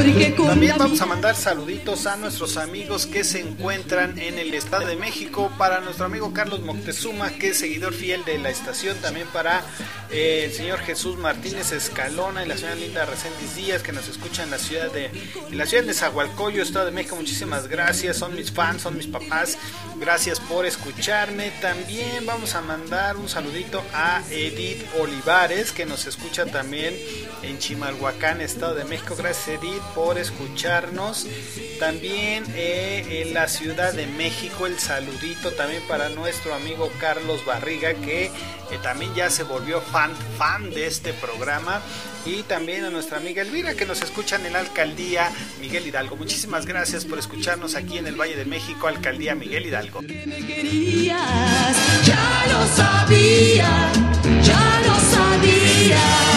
También vamos a mandar saluditos a nuestros amigos que se encuentran en el Estado de México, para nuestro amigo Carlos Moctezuma, que es seguidor fiel de la estación, también para eh, el señor Jesús Martínez Escalona y la señora Linda Reséndiz Díaz, que nos escucha en la ciudad de en la ciudad de Zahualcoyo, Estado de México. Muchísimas gracias, son mis fans, son mis papás. Gracias por escucharme. También vamos a mandar un saludito a Edith Olivares, que nos escucha también en Chimalhuacán, Estado de México. Gracias Edith por escucharnos. También eh, en la Ciudad de México, el saludito también para nuestro amigo Carlos Barriga, que eh, también ya se volvió fan, fan de este programa. Y también a nuestra amiga Elvira, que nos escuchan en la alcaldía Miguel Hidalgo. Muchísimas gracias por escucharnos aquí en el Valle de México, alcaldía Miguel Hidalgo. Ya lo sabía, ya lo sabía.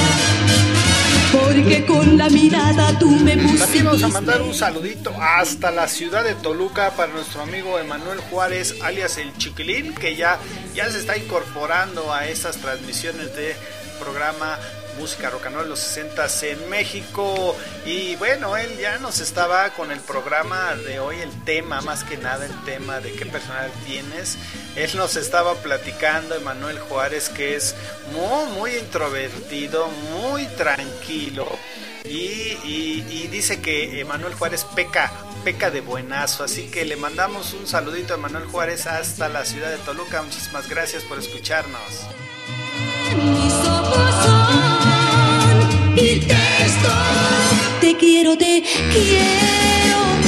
Porque con la mirada tú me pusiste. También vamos a mandar un saludito hasta la ciudad de Toluca para nuestro amigo Emanuel Juárez, alias el Chiquilín, que ya, ya se está incorporando a estas transmisiones de programa música rock and roll de los 60 en México. Y bueno, él ya nos estaba con el programa de hoy, el tema, más que nada el tema de qué personal tienes. Él nos estaba platicando, Emanuel Juárez, que es muy, muy introvertido, muy tranquilo. Y, y, dice que Emanuel Juárez peca, peca de buenazo. Así que le mandamos un saludito a Emanuel Juárez hasta la ciudad de Toluca. Muchísimas gracias por escucharnos. Y te Te quiero, te quiero.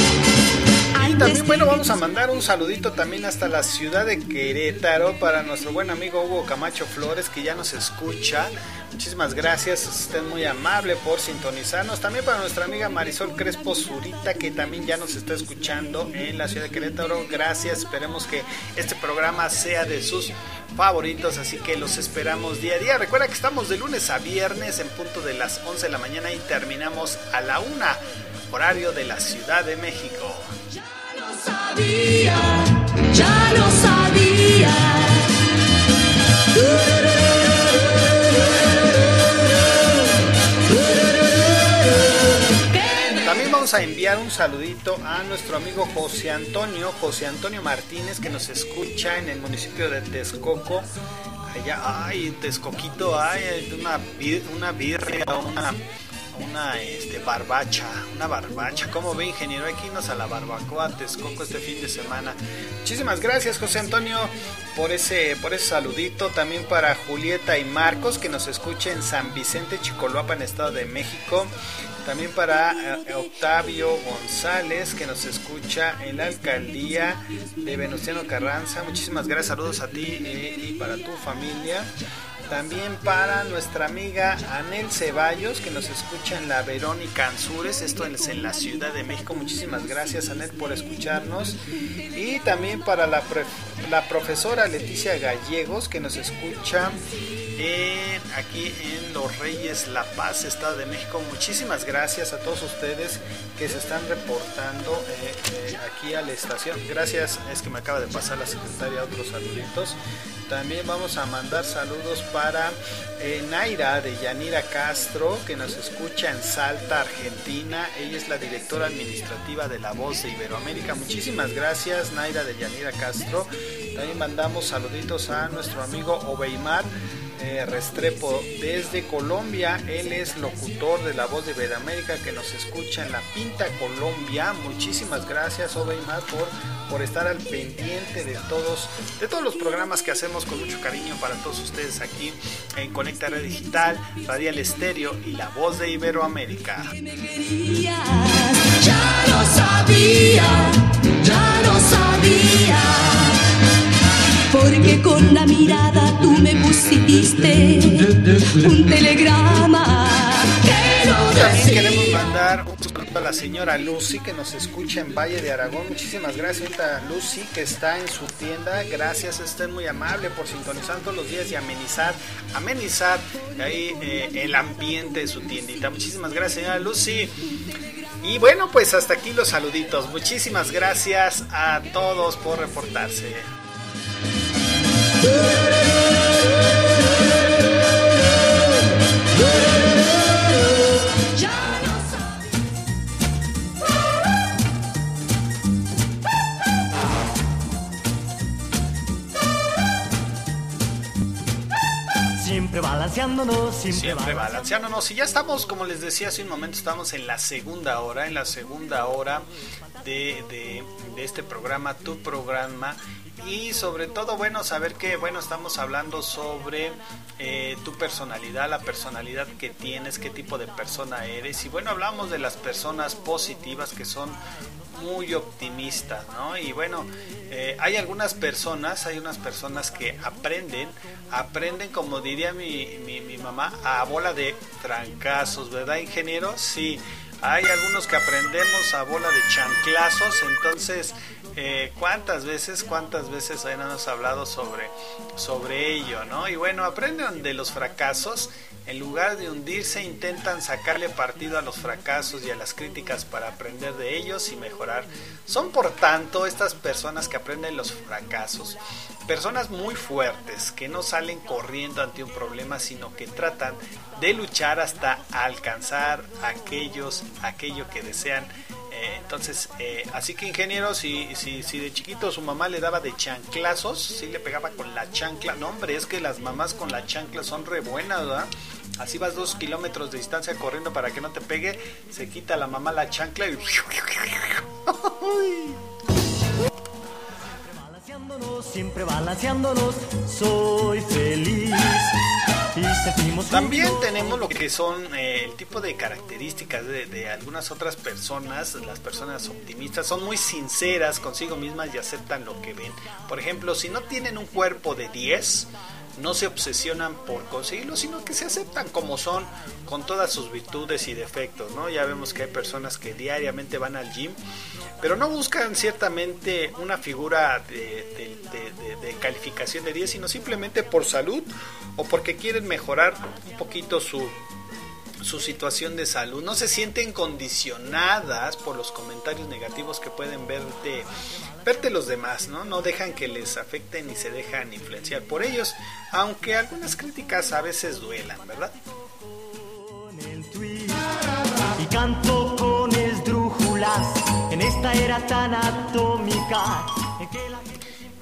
Y también, bueno, vamos a mandar un saludito también hasta la ciudad de Querétaro para nuestro buen amigo Hugo Camacho Flores, que ya nos escucha. Muchísimas gracias, estén muy amable por sintonizarnos. También para nuestra amiga Marisol Crespo Zurita, que también ya nos está escuchando en la ciudad de Querétaro. Gracias, esperemos que este programa sea de sus favoritos, así que los esperamos día a día. Recuerda que estamos de lunes a viernes en punto de las 11 de la mañana y terminamos a la 1, horario de la Ciudad de México. Ya lo sabía, lo sabía. a enviar un saludito a nuestro amigo José Antonio, José Antonio Martínez, que nos escucha en el municipio de Texcoco. Allá, ay, Texcoquito, hay una, una birria, una, una este, barbacha, una barbacha. ¿Cómo ve, ingeniero? Aquí nos a la barbacoa Texcoco este fin de semana. Muchísimas gracias, José Antonio, por ese, por ese saludito. También para Julieta y Marcos, que nos escucha en San Vicente, Chicoloapa, en Estado de México. También para eh, Octavio González, que nos escucha en la alcaldía de Venustiano Carranza. Muchísimas gracias, saludos a ti eh, y para tu familia. También para nuestra amiga Anel Ceballos, que nos escucha en la Verónica Anzures, esto es en la Ciudad de México. Muchísimas gracias, Anel, por escucharnos. Y también para la, la profesora Leticia Gallegos, que nos escucha aquí en Los Reyes La Paz, Estado de México. Muchísimas gracias a todos ustedes que se están reportando eh, eh, aquí a la estación. Gracias, es que me acaba de pasar la secretaria otros saluditos. También vamos a mandar saludos para eh, Naira de Yanira Castro, que nos escucha en Salta, Argentina. Ella es la directora administrativa de La Voz de Iberoamérica. Muchísimas gracias, Naira de Yanira Castro. También mandamos saluditos a nuestro amigo Obeimar eh, Restrepo desde Colombia. Él es locutor de La Voz de Iberoamérica que nos escucha en La Pinta Colombia. Muchísimas gracias, Obeimar, por, por estar al pendiente de todos, de todos los programas que hacemos con mucho cariño para todos ustedes aquí en Conecta Red Digital, Radial Estéreo y La Voz de Iberoamérica. Ya lo sabía, ya lo sabía porque con la mirada tú me pusiste un telegrama. También queremos mandar un saludo a la señora Lucy que nos escucha en Valle de Aragón. Muchísimas gracias, a Lucy, que está en su tienda. Gracias, estén muy amable por sintonizar todos los días y amenizar, amenizar ahí eh, el ambiente de su tiendita. Muchísimas gracias, señora Lucy. Y bueno, pues hasta aquí los saluditos. Muchísimas gracias a todos por reportarse. Siempre balanceándonos, siempre, siempre balanceándonos. Y ya estamos, como les decía hace un momento, estamos en la segunda hora, en la segunda hora de, de, de este programa, tu programa y sobre todo, bueno, saber que, bueno, estamos hablando sobre eh, tu personalidad, la personalidad que tienes, qué tipo de persona eres. Y bueno, hablamos de las personas positivas que son muy optimistas, ¿no? Y bueno, eh, hay algunas personas, hay unas personas que aprenden, aprenden, como diría mi, mi, mi mamá, a bola de trancazos, ¿verdad, ingeniero? Sí, hay algunos que aprendemos a bola de chanclazos, entonces eh, cuántas veces, cuántas veces hemos hablado sobre, sobre ello, ¿no? Y bueno, aprenden de los fracasos, en lugar de hundirse, intentan sacarle partido a los fracasos y a las críticas para aprender de ellos y mejorar. Son por tanto estas personas que aprenden los fracasos, personas muy fuertes, que no salen corriendo ante un problema, sino que tratan de luchar hasta alcanzar aquellos, aquello que desean eh, entonces, eh, así que ingeniero, si, si, si de chiquito su mamá le daba de chanclazos, si le pegaba con la chancla. No, hombre, es que las mamás con la chancla son re buenas, ¿verdad? Así vas dos kilómetros de distancia corriendo para que no te pegue, se quita la mamá la chancla y... *laughs* Siempre balanceándonos, soy feliz. También tenemos lo que son eh, el tipo de características de, de, algunas otras personas. Las personas optimistas son muy sinceras consigo mismas y aceptan lo que ven. Por ejemplo, si no tienen un cuerpo de 10, no se obsesionan por conseguirlo, sino que se aceptan como son, con todas sus virtudes y defectos, ¿no? Ya vemos que hay personas que diariamente van al gym, pero no buscan ciertamente una figura de, de, calificación de 10, sino simplemente por salud o porque quieren mejorar un poquito su, su situación de salud. No se sienten condicionadas por los comentarios negativos que pueden verte, verte los demás, ¿no? No dejan que les afecten ni se dejan influenciar por ellos, aunque algunas críticas a veces duelan, ¿verdad? Y canto con esdrújulas en esta era tan atómica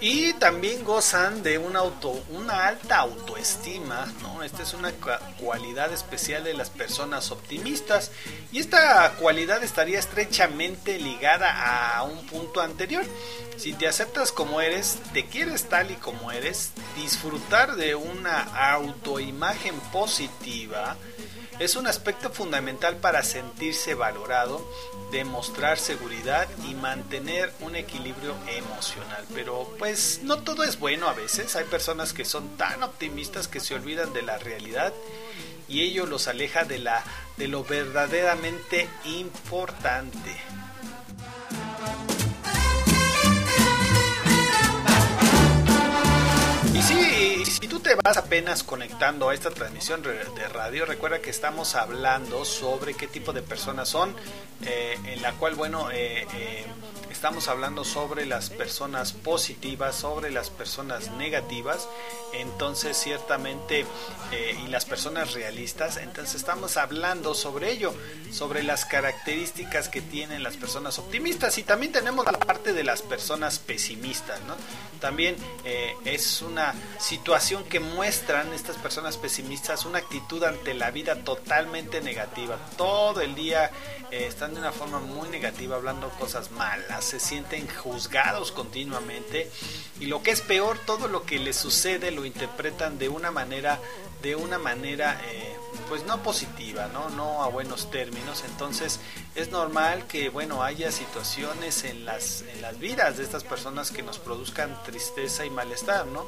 y también gozan de una, auto, una alta autoestima, ¿no? Esta es una cualidad especial de las personas optimistas y esta cualidad estaría estrechamente ligada a un punto anterior. Si te aceptas como eres, te quieres tal y como eres, disfrutar de una autoimagen positiva, es un aspecto fundamental para sentirse valorado, demostrar seguridad y mantener un equilibrio emocional. Pero pues no todo es bueno a veces. Hay personas que son tan optimistas que se olvidan de la realidad y ello los aleja de, la, de lo verdaderamente importante. Sí, si tú te vas apenas conectando a esta transmisión de radio, recuerda que estamos hablando sobre qué tipo de personas son, eh, en la cual, bueno, eh, eh, estamos hablando sobre las personas positivas, sobre las personas negativas, entonces ciertamente, eh, y las personas realistas, entonces estamos hablando sobre ello, sobre las características que tienen las personas optimistas y también tenemos la parte de las personas pesimistas, ¿no? También eh, es una situación que muestran estas personas pesimistas una actitud ante la vida totalmente negativa, todo el día eh, están de una forma muy negativa hablando cosas malas, se sienten juzgados continuamente. Y lo que es peor, todo lo que les sucede lo interpretan de una manera, de una manera eh, pues no positiva, ¿no? no a buenos términos. Entonces es normal que bueno haya situaciones en las, en las vidas de estas personas que nos produzcan tristeza y malestar, ¿no?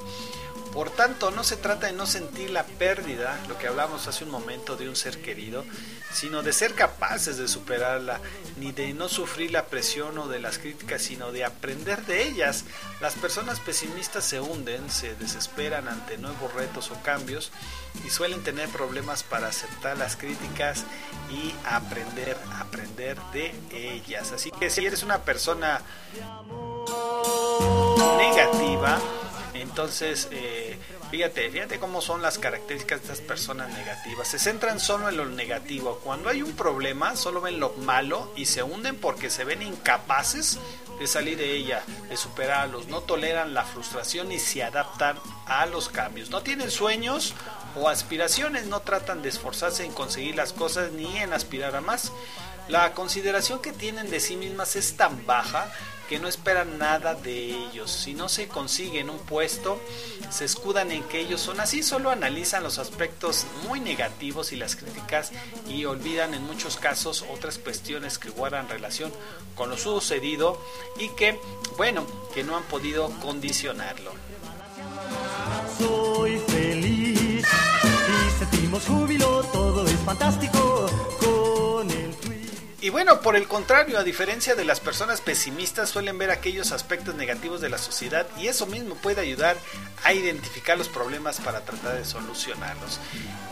Por tanto, no se trata de no sentir la pérdida, lo que hablamos hace un momento de un ser querido, sino de ser capaces de superarla, ni de no sufrir la presión o de las críticas, sino de aprender de ellas. Las personas pesimistas se hunden, se desesperan ante nuevos retos o cambios y suelen tener problemas para aceptar las críticas y aprender, aprender de ellas. Así que si eres una persona negativa, entonces, eh, fíjate, fíjate cómo son las características de estas personas negativas. Se centran solo en lo negativo. Cuando hay un problema, solo ven lo malo y se hunden porque se ven incapaces de salir de ella, de superarlos. No toleran la frustración y se adaptan a los cambios. No tienen sueños o aspiraciones, no tratan de esforzarse en conseguir las cosas ni en aspirar a más La consideración que tienen de sí mismas es tan baja que no esperan nada de ellos. Si no se consiguen un puesto, se escudan en que ellos son así, solo analizan los aspectos muy negativos y las críticas y olvidan en muchos casos otras cuestiones que guardan relación con lo sucedido y que, bueno, que no han podido condicionarlo. Soy feliz y sentimos júbilo, todo es fantástico con el Y bueno, por el contrario, a diferencia de las personas pesimistas, suelen ver aquellos aspectos negativos de la sociedad y eso mismo puede ayudar a identificar los problemas para tratar de solucionarlos.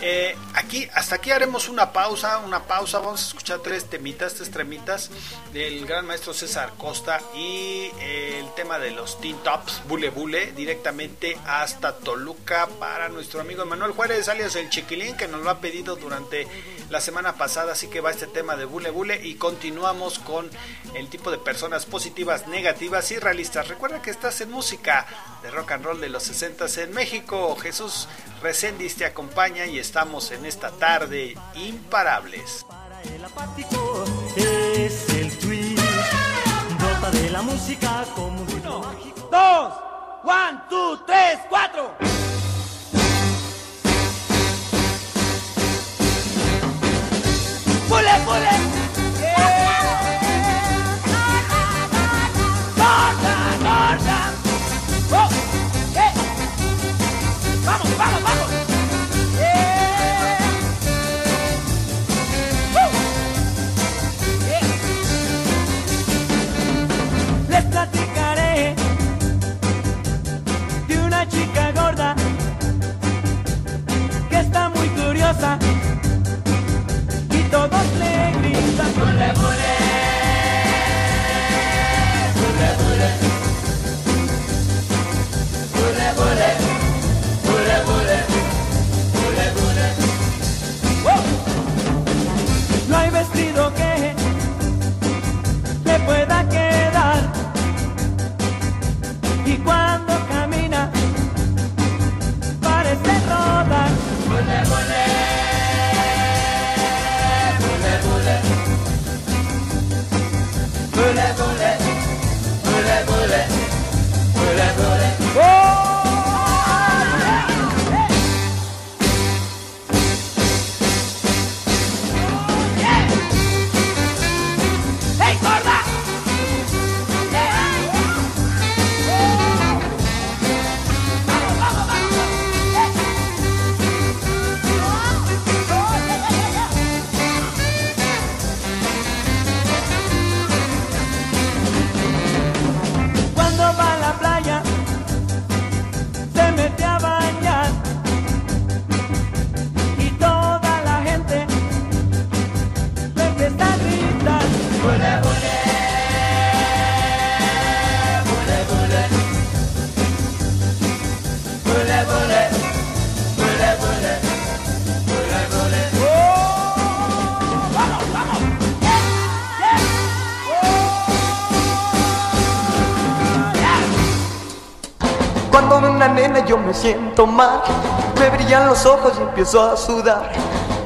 Eh, aquí, hasta aquí haremos una pausa, una pausa. Vamos a escuchar tres temitas, tres tremitas del gran maestro César Costa y eh, el tema de los Teen Tops, Bule Bule, directamente hasta Toluca para nuestro amigo Manuel Juárez, alias el Chiquilín, que nos lo ha pedido durante la semana pasada. Así que va este tema de Bule Bule y continuamos con el tipo de personas positivas, negativas y realistas. Recuerda que estás en música de rock and roll de los 60 en México. Jesús Reséndiz te acompaña y estamos en esta tarde imparables. el apático es el tweet. Brota de la música como un mágico. Dos, one, two, tres, cuatro. ¡Pule, pule! Me siento mal, me brillan los ojos y empiezo a sudar.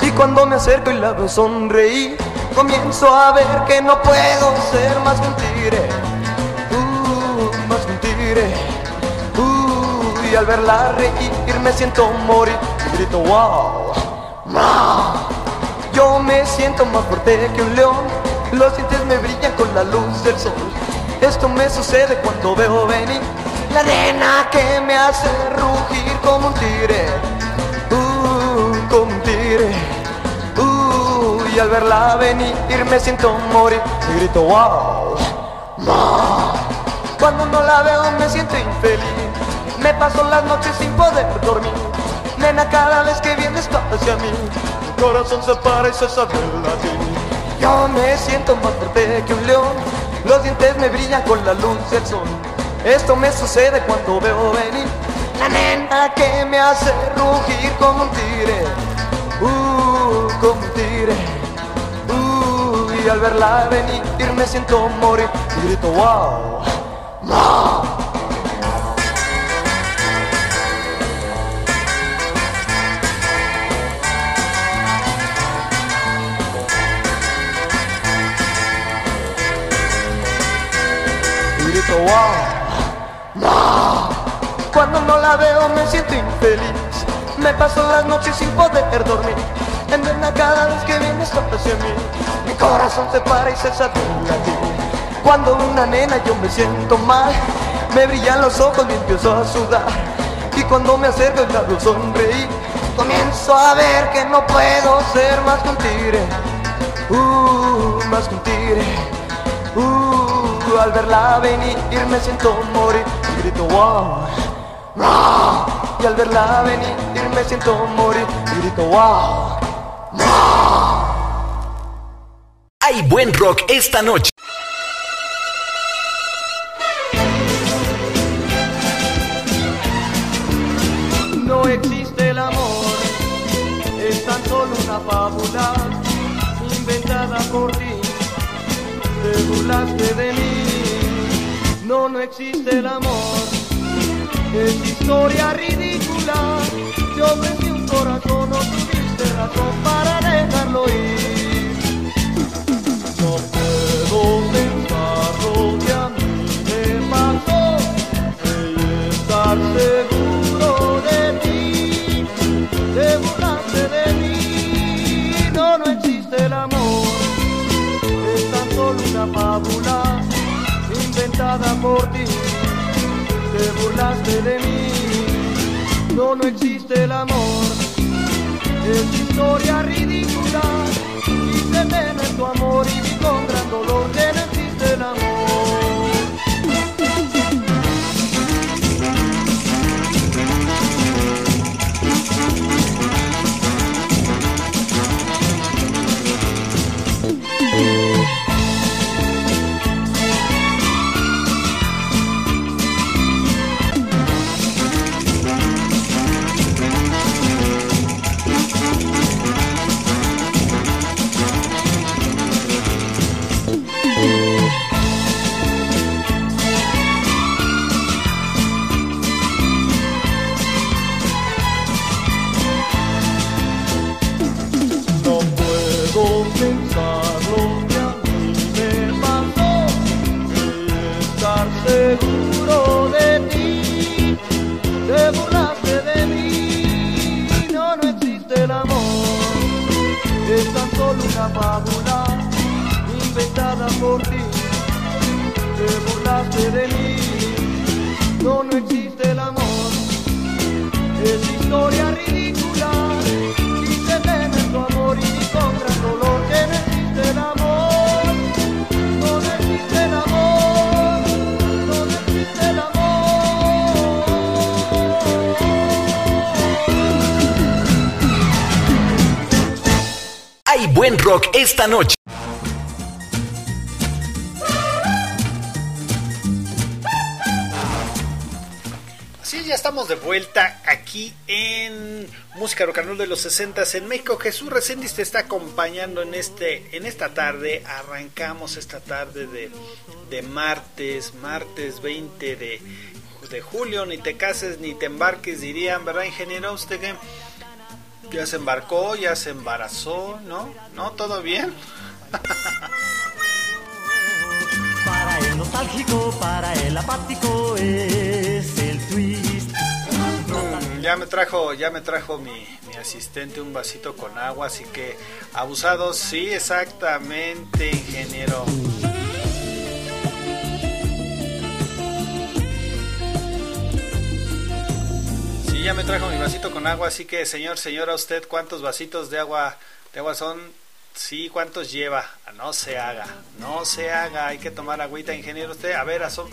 Y cuando me acerco y la veo sonreír, comienzo a ver que no puedo ser más que un tigre. Uh, más que un. Uh, y al verla reír me siento morir grito wow. wow. Yo me siento más fuerte que un león, los dientes me brillan con la luz del sol. Esto me sucede cuando veo venir la que me hace rugir como un tigre. Uh, como un tigre. Uh, y al verla venir me siento morir y grito wow. wow. Cuando no la veo me siento infeliz. Me paso las noches sin poder dormir. Nena, cada vez que vienes hacia mí, mi corazón se para y se sabe latir. Yo me siento más fuerte que un león. Los dientes me brillan con la luz del sol. Esto me sucede cuando veo venir la nena que me hace rugir como un tigre, uh, como un tigre. Uh, y al verla venir me siento morir y grito wow, wow. Y grito wow. Cuando no la veo me siento infeliz. Me paso las noches sin poder dormir. En vena cada vez que vienes hacia mí. Mi corazón se para y se satura a ti. Cuando una nena yo me siento mal. Me brillan los ojos y empiezo a sudar. Y cuando me acerco el labio sonreír. Comienzo a ver que no puedo ser más que un. Uh, más que un. Uh, al verla venir me siento morir. Grito wow. Y al verla venir me siento morir. Grito wow. Hay buen rock esta noche. No, existe el amor, es historia ridícula. Te ofrecí un corazón, no tuviste razón para dejarlo ir. Por ti. Te burlaste de mí, no, no existe el amor. Es historia ridícula y se tu amor y vi con gran dolor que no existe el amor. Una fábula inventada por ti. Te burlaste de mí, no, no existe el amor. Es historia ridícula buen rock esta noche. Sí, ya estamos de vuelta aquí en Música Rock and de los 60 en México. Jesús Reséndiz te está acompañando en este en esta tarde. Arrancamos esta tarde de, de martes, martes 20 de, de julio. Ni te cases ni te embarques, dirían, ¿verdad, ingeniero? Usted que ya se embarcó, ya se embarazó, ¿no? ¿No? ¿Todo bien? Para el nostálgico, para el apático es el twist. Mm, Ya me trajo, ya me trajo mi, mi asistente un vasito con agua, así que abusados, sí, exactamente, ingeniero. Sí, ya me trajo mi vasito con agua, así que señor, señora, usted cuántos vasitos de agua, de agua son, sí, cuántos lleva, Ah, no se haga, no se haga, hay que tomar agüita, ingeniero, usted, a ver, asom-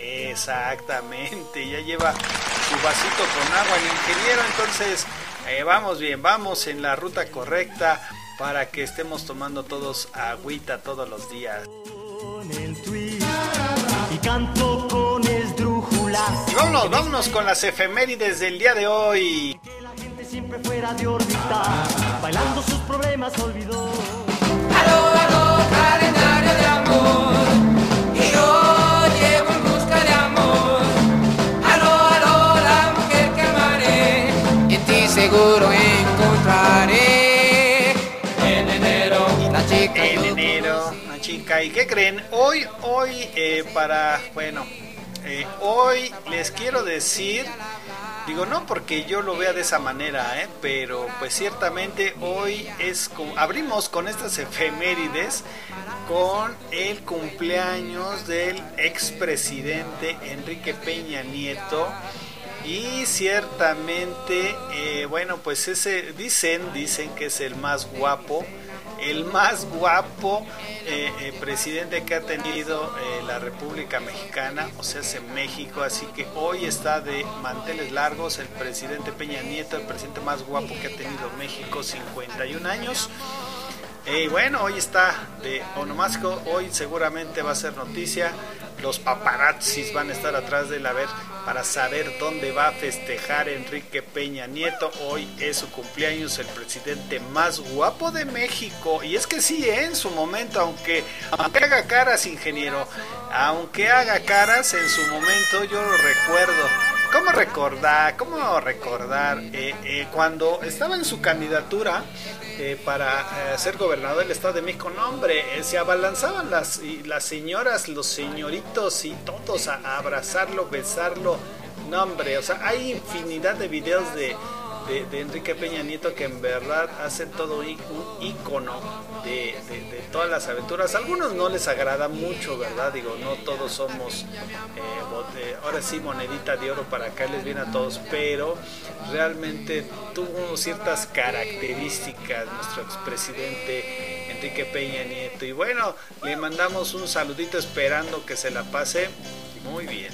exactamente, ya lleva su vasito con agua el ingeniero, entonces eh, vamos bien, vamos en la ruta correcta para que estemos tomando todos agüita todos los días. Canto con esdrújulas. Y vámonos, vámonos con las efemérides del día de hoy. Siempre fuera de órbita, bailando sus problemas olvidó. calendario de amor. Y yo llevo en busca de amor. Aló, aló, la mujer que amaré. En ti seguro encontraré. En enero, la chica En enero, una chica. ¿Y qué creen? Hoy, hoy, eh, para, bueno, eh, hoy les quiero decir, digo no porque yo lo vea de esa manera, ¿eh? pero pues ciertamente hoy es como, abrimos con estas efemérides con el cumpleaños del expresidente Enrique Peña Nieto. Y ciertamente, eh, bueno, pues ese dicen, dicen que es el más guapo, el más guapo eh, eh, presidente que ha tenido eh, la República Mexicana, o sea, es en México, así que hoy está de manteles largos el presidente Peña Nieto, el presidente más guapo que ha tenido México, 51 años. Y bueno, hoy está de onomástico, hoy seguramente va a ser noticia. Los paparazzis van a estar atrás de él ver para saber dónde va a festejar Enrique Peña Nieto. Hoy es su cumpleaños, el presidente más guapo de México. Y es que sí, ¿eh? en su momento, aunque, aunque haga caras, ingeniero, aunque haga caras, en su momento yo lo recuerdo. ¿Cómo recordar? ¿Cómo recordar? Eh, eh, cuando estaba en su candidatura eh, para eh, ser gobernador del Estado de México, no hombre, eh, se abalanzaban las, y las señoras, los señoritos y todos a, a abrazarlo, besarlo. No hombre, o sea, hay infinidad de videos de, de, Enrique Peña Nieto que en verdad hacen todo un ícono de, todas las aventuras. Algunos no les agrada mucho, ¿verdad? Digo, no todos somos, eh, bote- ahora sí, monedita de oro para caerles bien a todos, pero realmente tuvo ciertas características nuestro expresidente Enrique Peña Nieto. Y bueno, le mandamos un saludito esperando que se la pase muy bien.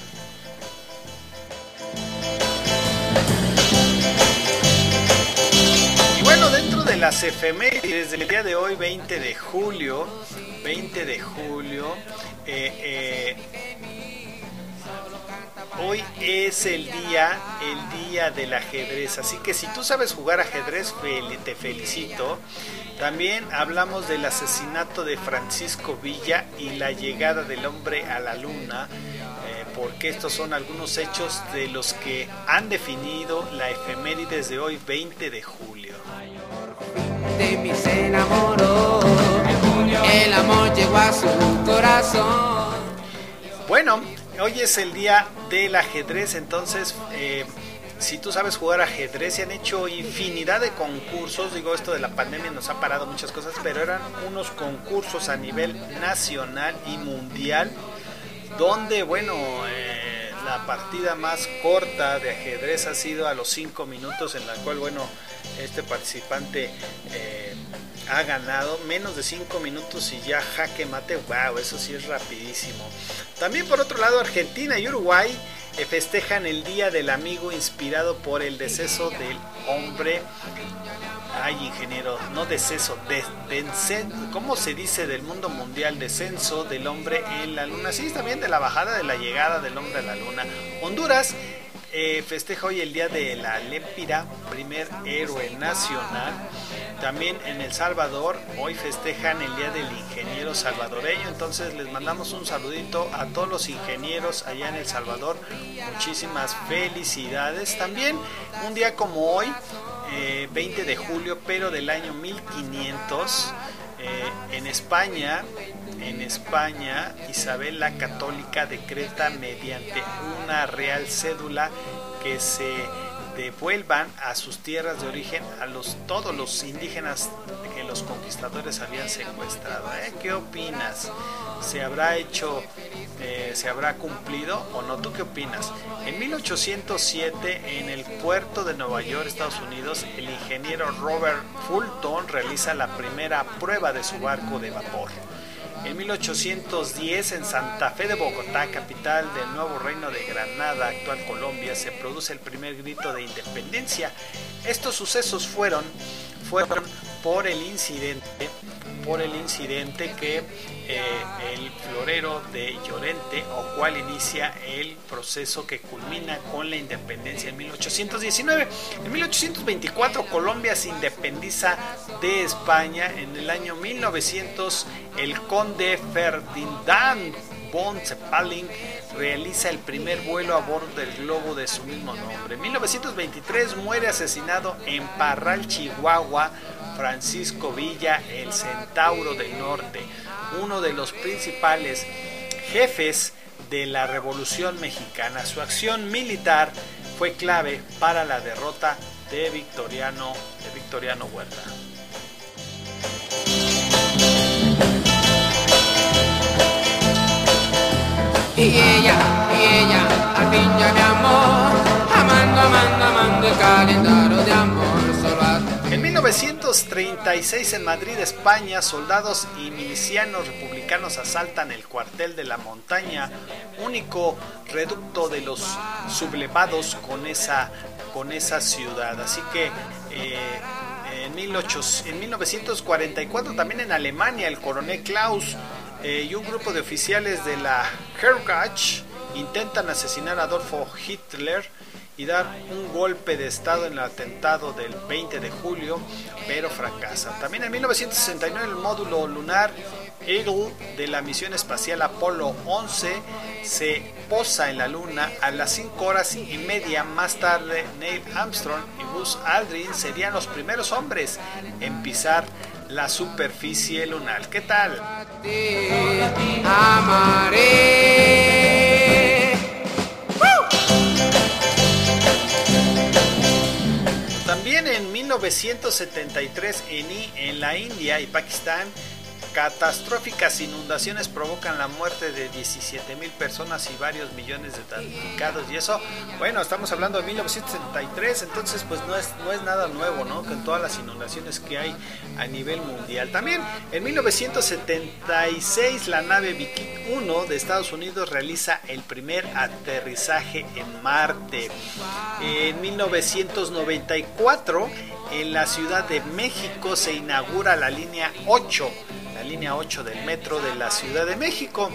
Las efemérides del día de hoy, 20 de julio, 20 de julio, eh, eh, hoy es el día, el día del ajedrez. Así que si tú sabes jugar ajedrez, te felicito. También hablamos del asesinato de Francisco Villa y la llegada del hombre a la luna, eh, porque estos son algunos hechos de los que han definido la efemérides de hoy, 20 de julio. De mí se. El amor llegó a su corazón. Bueno, hoy es el día del ajedrez, entonces eh, si tú sabes jugar ajedrez, se han hecho infinidad de concursos, digo esto de la pandemia nos ha parado muchas cosas, pero eran unos concursos a nivel nacional y mundial, donde bueno, eh, la partida más corta de ajedrez ha sido a los 5 minutos, en la cual bueno, este participante... eh, ha ganado menos de 5 minutos y ya jaque mate, wow, eso sí es rapidísimo. También por otro lado Argentina y Uruguay eh, festejan el Día del Amigo inspirado por el deceso del hombre. Ay, ingeniero, no deceso, de, descen- ¿cómo se dice del mundo mundial? Descenso del hombre en la luna. Sí, también de la bajada, de la llegada del hombre a la luna. Honduras eh, festeja hoy el día de la Lépira, primer héroe nacional. También en El Salvador, hoy festejan el día del ingeniero salvadoreño. Entonces les mandamos un saludito a todos los ingenieros allá en El Salvador. Muchísimas felicidades. También un día como hoy, eh, 20 de julio, pero del año 1500, eh, en España, en España, Isabel la Católica decreta mediante una real cédula que se devuelvan a sus tierras de origen a los todos los indígenas que los conquistadores habían secuestrado. ¿eh? ¿Qué opinas? ¿Se habrá hecho, eh, se habrá cumplido o no? ¿Tú qué opinas? En 1807, en el puerto de Nueva York, Estados Unidos, el ingeniero Robert Fulton realiza la primera prueba de su barco de vapor. En 1810, en Santa Fe de Bogotá, capital del nuevo reino de Granada, actual Colombia, se produce el primer grito de independencia. Estos sucesos fueron, fueron por el incidente, por el incidente que eh, el florero de Llorente, o cual inicia el proceso que culmina con la independencia en 1819. En 1824 Colombia se independiza de España. En el año 1900 el conde Ferdinand von Zeppelin realiza el primer vuelo a bordo del globo de su mismo nombre. En 1923 muere asesinado en Parral, Chihuahua, Francisco Villa, el Centauro del Norte. Uno de los principales jefes de la Revolución Mexicana. Su acción militar fue clave para la derrota de Victoriano, de Victoriano Huerta. Y ella, y ella, al fin ya mi amor, amando, amando, amando el calendario de amor. En 1936 en Madrid, España, soldados y milicianos republicanos asaltan el cuartel de la montaña, único reducto de los sublevados con esa, con esa ciudad. Así que eh, en, 18 en 1944 también en Alemania el coronel Klaus eh, y un grupo de oficiales de la Hergach intentan asesinar a Adolfo Hitler y dar un golpe de estado en el atentado del 20 de julio, pero fracasa. También en 1969 el módulo lunar Eagle de la misión espacial Apolo 11 se posa en la Luna a las 5 horas y media más tarde. Neil Armstrong y Buzz Aldrin serían los primeros hombres en pisar la superficie lunar. ¿Qué tal? Amaré. 1973 en, en la India y Pakistán, catastróficas inundaciones provocan la muerte de 17 mil personas y varios millones de damnificados. Y eso, bueno, estamos hablando de 1973, entonces pues no es, no es nada nuevo, ¿no? Con todas las inundaciones que hay a nivel mundial. También en 1976 la nave Viking 1 de Estados Unidos realiza el primer aterrizaje en Marte. En 1994 en la Ciudad de México se inaugura la línea 8 la línea 8 del metro de la Ciudad de México.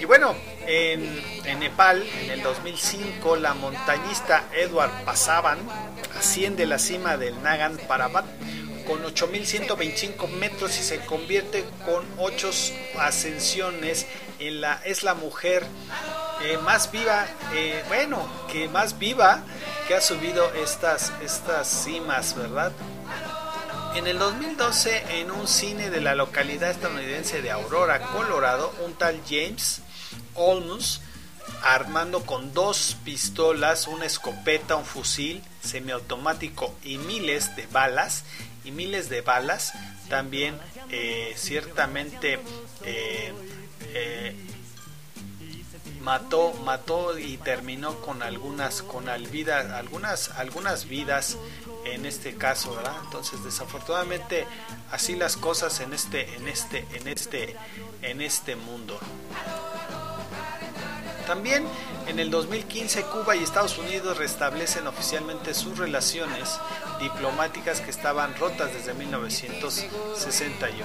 Y bueno, en, en Nepal, en el 2005, la montañista Edward Pasaban asciende la cima del Nagan Parbat con 8.125 metros y se convierte con 8 ascensiones en la es la mujer eh, más viva eh, bueno que más viva que ha subido estas estas cimas verdad en el 2012, en un cine de la localidad estadounidense de Aurora, Colorado, un tal James Olmus, armando con dos pistolas, una escopeta, un fusil semiautomático y miles de balas, y miles de balas, también eh, ciertamente eh, eh, mató mató y terminó con algunas con al vida- algunas algunas vidas en este caso verdad entonces desafortunadamente así las cosas en este en este en este en este mundo también en el 2015 Cuba y Estados Unidos restablecen oficialmente sus relaciones diplomáticas que estaban rotas desde 1961.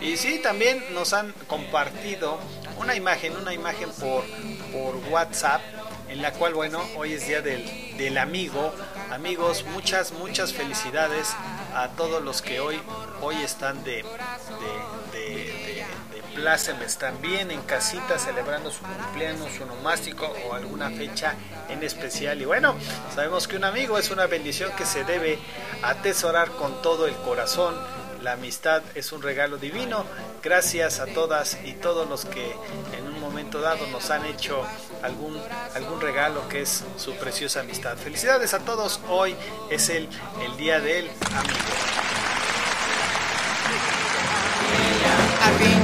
Y sí, también nos han compartido una imagen, una imagen por, por WhatsApp, en la cual, bueno, hoy es día del, del amigo. Amigos, muchas, muchas felicidades a todos los que hoy, hoy están de, de, de, de- plácemes también en casita celebrando su cumpleaños, su nomástico o alguna fecha en especial. Y bueno, sabemos que un amigo es una bendición que se debe atesorar con todo el corazón. La amistad es un regalo divino. Gracias a todas y todos los que en un momento dado nos han hecho algún, algún regalo que es su preciosa amistad. Felicidades a todos. Hoy es el, el día del amigo.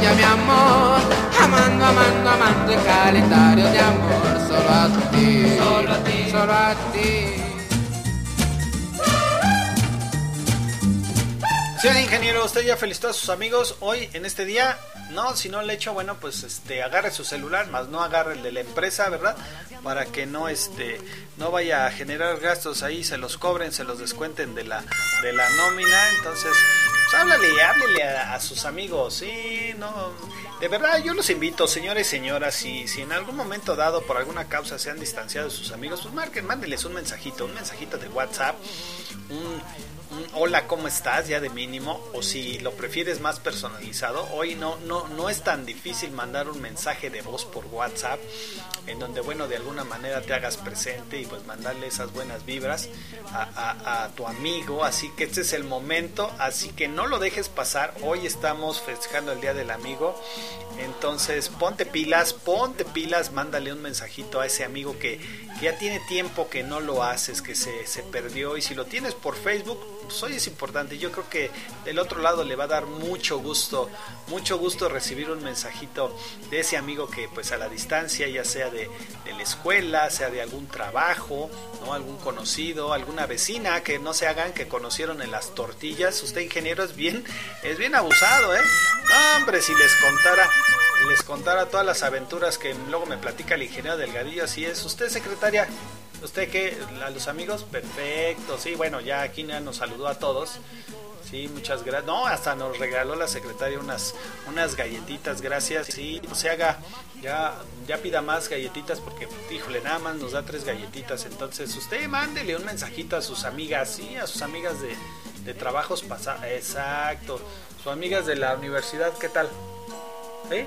Mi amor, amando, amando, amando el calendario de amor, solo a ti, solo a ti, solo a ti. Señor ingeniero, usted ya felicitó a sus amigos hoy en este día. No, si no le echo, bueno, pues este agarre su celular, más no agarre el de la empresa, ¿verdad? Para que no este no vaya a generar gastos ahí, se los cobren, se los descuenten de la de la nómina, entonces pues háblale, háblele a, a sus amigos, sí, no, de verdad yo los invito, señores y señoras, si, si en algún momento dado por alguna causa se han distanciado de sus amigos, pues marquen, mándenles un mensajito, un mensajito de WhatsApp, un, hola, ¿cómo estás? ya de mínimo, o si lo prefieres más personalizado, hoy no, no, no es tan difícil mandar un mensaje de voz por WhatsApp, en donde, bueno, de alguna manera te hagas presente y pues mandarle esas buenas vibras a- a tu amigo, así que este es el momento, así que no lo dejes pasar, hoy estamos festejando el Día del Amigo, entonces ponte pilas, ponte pilas, mándale un mensajito a ese amigo que, que ya tiene tiempo que no lo haces, que se, se perdió y si lo tienes por Facebook, pues hoy es importante. Yo creo que del otro lado le va a dar mucho gusto, mucho gusto recibir un mensajito de ese amigo que pues a la distancia, ya sea de, de la escuela, sea de algún trabajo, ¿no? algún conocido, alguna vecina, que no se hagan que conocieron en las tortillas. Usted ingeniero es bien, es bien abusado, ¿eh? No, hombre, si les contara, les contara todas las aventuras que luego me platica el ingeniero Delgadillo, así es. Usted, secretaria, ¿usted qué? ¿A los amigos? Perfecto, sí, bueno, ya aquí nos saludó a todos. Sí, muchas gracias. No, hasta nos regaló la secretaria unas, unas galletitas, gracias. Sí, no se haga, ya, ya pida más galletitas porque, híjole, nada más nos da tres galletitas. Entonces, usted mándele un mensajito a sus amigas, sí, a sus amigas de, de trabajos pasados. Exacto. Sus amigas de la universidad, ¿qué tal? ¿Eh?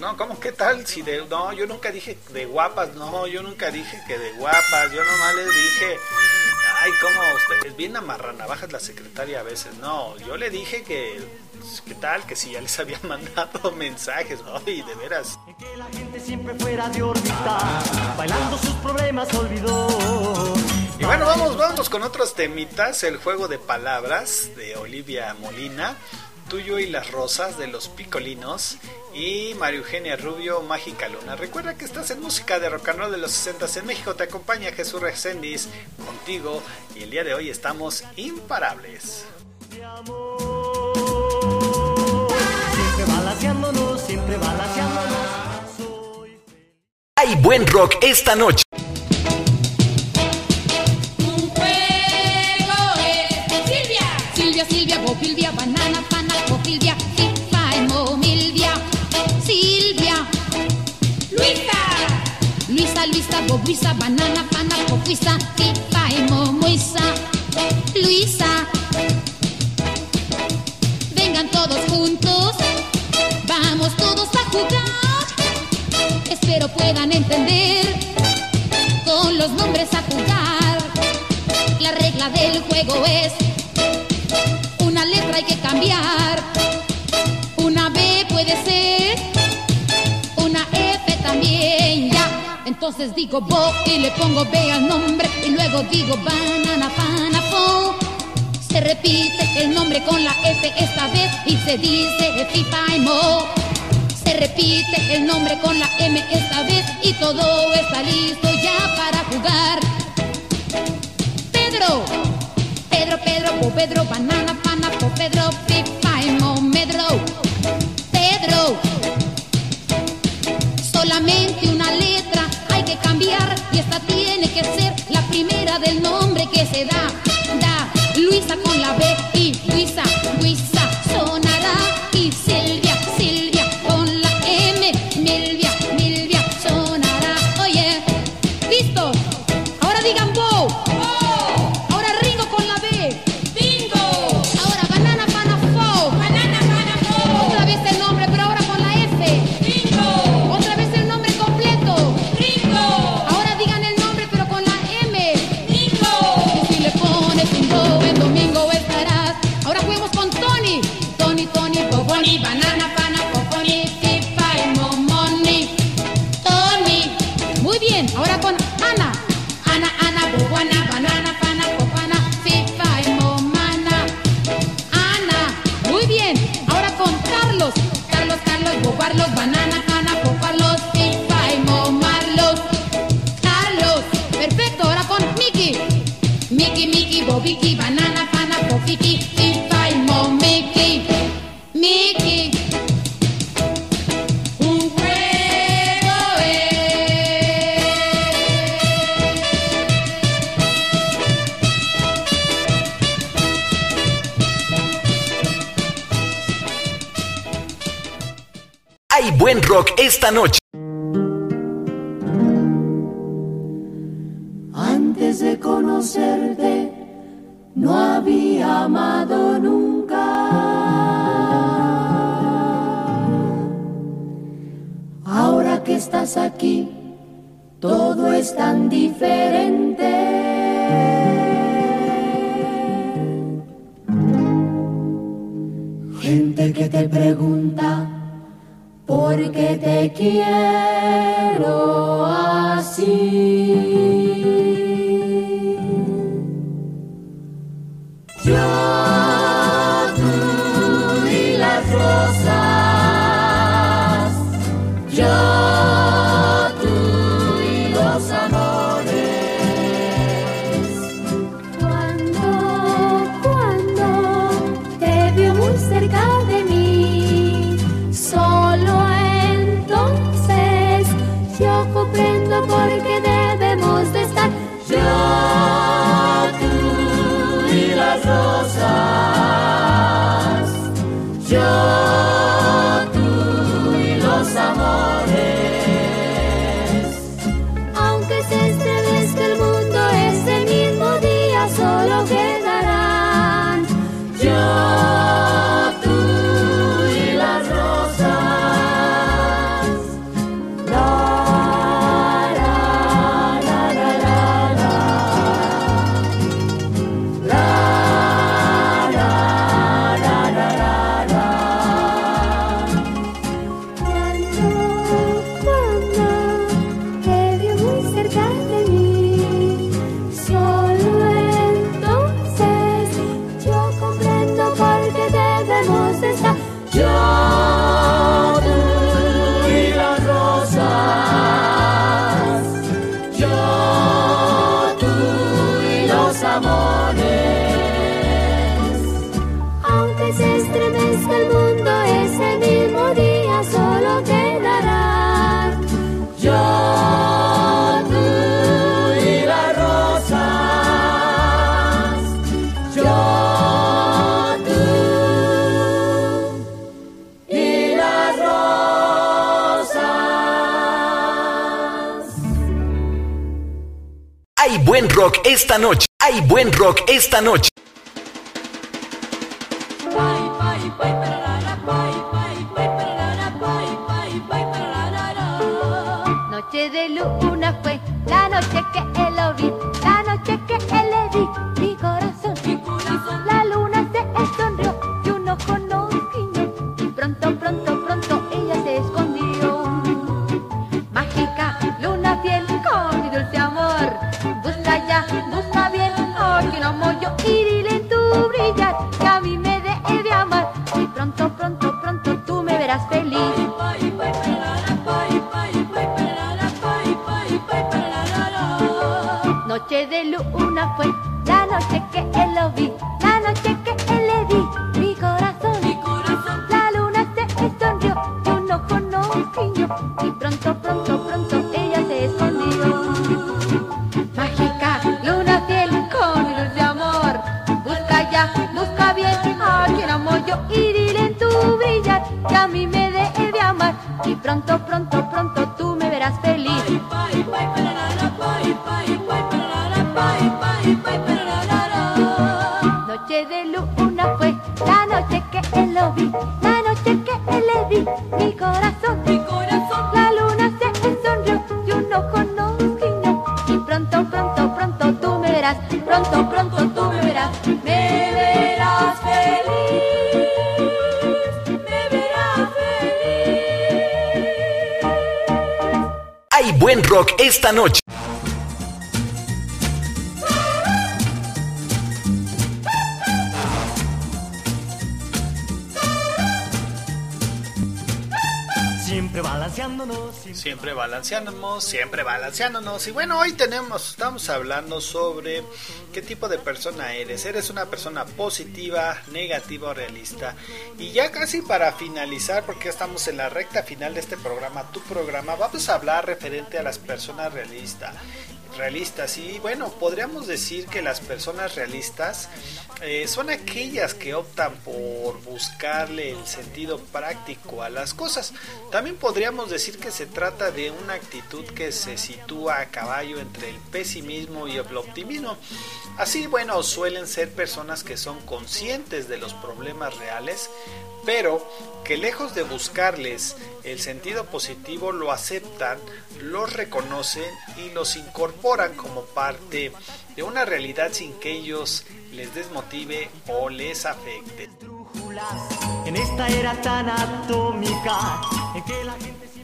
No, ¿cómo qué tal? Si de, no, yo nunca dije de guapas, no, yo nunca dije que de guapas, yo nomás les dije, ay, ¿cómo usted? Es bien amarranavajas la secretaria a veces, no, yo le dije que, ¿qué tal? Que si ya les habían *laughs* mandado mensajes, ay, de veras. La gente siempre fuera de órbita, bailando sus problemas olvidó. Y bueno, vamos, vamos con otros temitas, el juego de palabras de Olivia Molina, Tuyo y las Rosas de los Picolinos y María Eugenia Rubio, Mágica Luna. Recuerda que estás en música de rock and roll de los 60 en México, te acompaña Jesús Reséndiz contigo y el día de hoy estamos imparables. Siempre siempre. Hay buen rock esta noche. Bobuisa, banana, pana, Bobuisa, Fifa, Emo, Moisa, Luisa. Vengan todos juntos, vamos todos a jugar. Espero puedan entender con los nombres a jugar. La regla del juego es una letra hay que cambiar. Una B puede ser, una F también. Entonces digo bo y le pongo B al nombre y luego digo banana, pana, fo. Se repite el nombre con la F esta vez y se dice fifa mo. Se repite el nombre con la M esta vez y todo está listo ya para jugar. Pedro, Pedro, Pedro, po Pedro, banana, pana, po Pedro, pipa y momedro. Pedro, solamente una letra que cambiar y esta tiene que ser la primera del nombre que se da. Da, Luisa con la B y rock esta noche. balanceándonos, siempre balanceándonos. Y bueno, hoy tenemos, estamos hablando sobre qué tipo de persona eres. ¿Eres una persona positiva, negativa o realista? Y ya casi para finalizar, porque estamos en la recta final de este programa, tu programa, vamos a hablar referente a las personas realistas realistas. Y bueno, podríamos decir que las personas realistas eh, son aquellas que optan por buscarle el sentido práctico a las cosas. También podríamos decir que se trata de una actitud que se sitúa a caballo entre el pesimismo y el optimismo. Así, bueno, suelen ser personas que son conscientes de los problemas reales, pero que lejos de buscarles el sentido positivo lo aceptan, los reconocen y los incorporan como parte de una realidad sin que ellos les desmotive o les afecte. En esta era tan atómica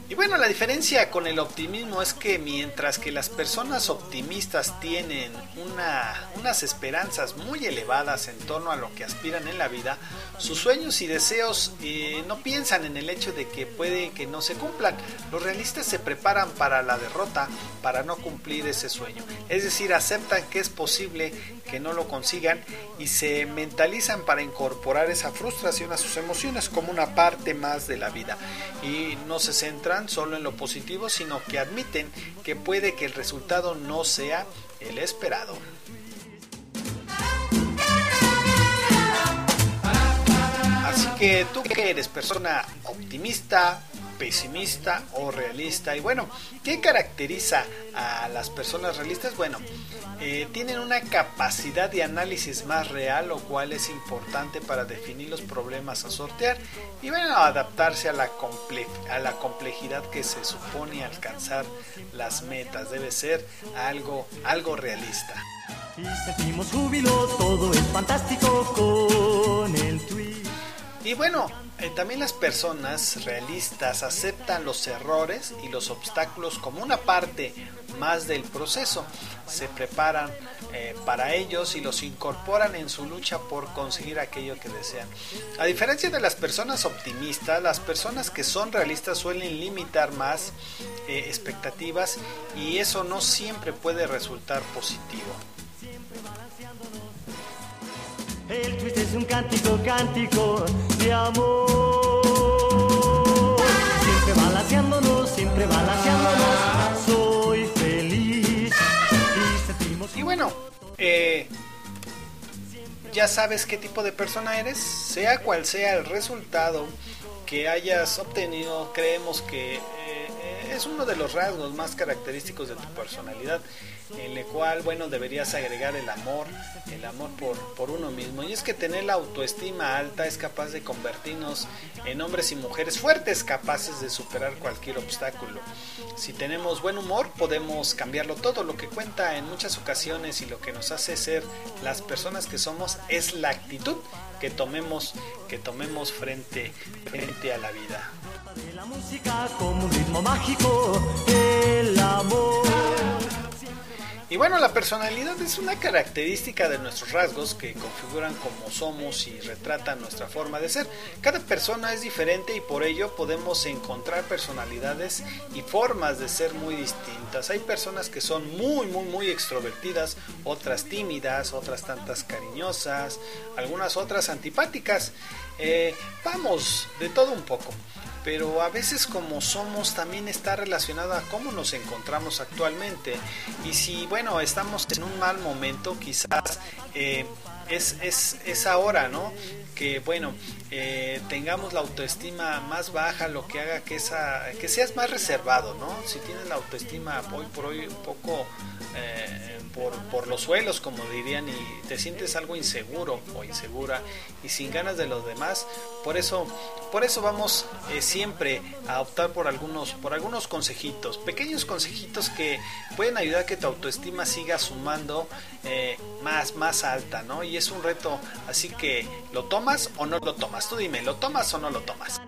Y bueno, la diferencia con el optimismo es que mientras que las personas optimistas tienen una, unas esperanzas muy elevadas en torno a lo que aspiran en la vida, sus sueños y deseos eh, no piensan en el hecho de que puede que no se cumplan. Los realistas se preparan para la derrota, para no cumplir ese sueño. Es decir, aceptan que es posible que no lo consigan y se mentalizan para incorporar esa frustración a sus emociones como una parte más de la vida. Y no se centran solo en lo positivo, sino que admiten que puede que el resultado no sea el esperado. Así que tú que eres persona optimista, pesimista o realista. Y bueno, ¿qué caracteriza a las personas realistas? Bueno, eh, tienen una capacidad de análisis más real, lo cual es importante para definir los problemas a sortear y bueno, adaptarse a la, a la complejidad que se supone alcanzar las metas. Debe ser algo, algo realista. y sentimos júbilo, todo es fantástico con el tweet. Y bueno, eh, también las personas realistas aceptan los errores y los obstáculos como una parte más del proceso. Se preparan eh, para ellos y los incorporan en su lucha por conseguir aquello que desean. A diferencia de las personas optimistas, las personas que son realistas suelen limitar más eh, expectativas y eso no siempre puede resultar positivo. El twist es un cántico, cántico de amor. Siempre balanceándonos, siempre balanceándonos. Soy feliz y. Y bueno, eh, ya sabes qué tipo de persona eres, sea cual sea el resultado que hayas obtenido, creemos que eh, eh, es uno de los rasgos más característicos de tu personalidad, en el cual, bueno, deberías agregar el amor, el amor por, por uno mismo. Y es que tener la autoestima alta es capaz de convertirnos en hombres y mujeres fuertes, capaces de superar cualquier obstáculo. Si tenemos buen humor, podemos cambiarlo todo. Lo que cuenta en muchas ocasiones y lo que nos hace ser las personas que somos es la actitud que tomemos, que tomemos frente, frente a la vida. El amor. Y bueno, la personalidad es una característica de nuestros rasgos que configuran cómo somos y retratan nuestra forma de ser. Cada persona es diferente y por ello podemos encontrar personalidades y formas de ser muy distintas. Hay personas que son muy, muy, muy extrovertidas, otras tímidas, otras tantas cariñosas, algunas otras antipáticas. Eh, vamos, de todo un poco pero a veces como somos también está relacionado a cómo nos encontramos actualmente. Y si, bueno, estamos en un mal momento, quizás eh, es, es, es ahora, ¿no? Que, bueno, eh, tengamos la autoestima más baja, lo que haga que, esa, que seas más reservado, ¿no? Si tienes la autoestima hoy por hoy un poco eh, por, por los suelos, como dirían, y te sientes algo inseguro o insegura y sin ganas de los demás, por eso, por eso vamos eh, siempre a optar por algunos, por algunos consejitos, pequeños consejitos que pueden ayudar a que tu autoestima siga sumando eh, más, más alta, ¿no? Y es un reto, así que ¿lo tomas o no lo tomas? Tú dime, ¿lo tomas o no lo tomas?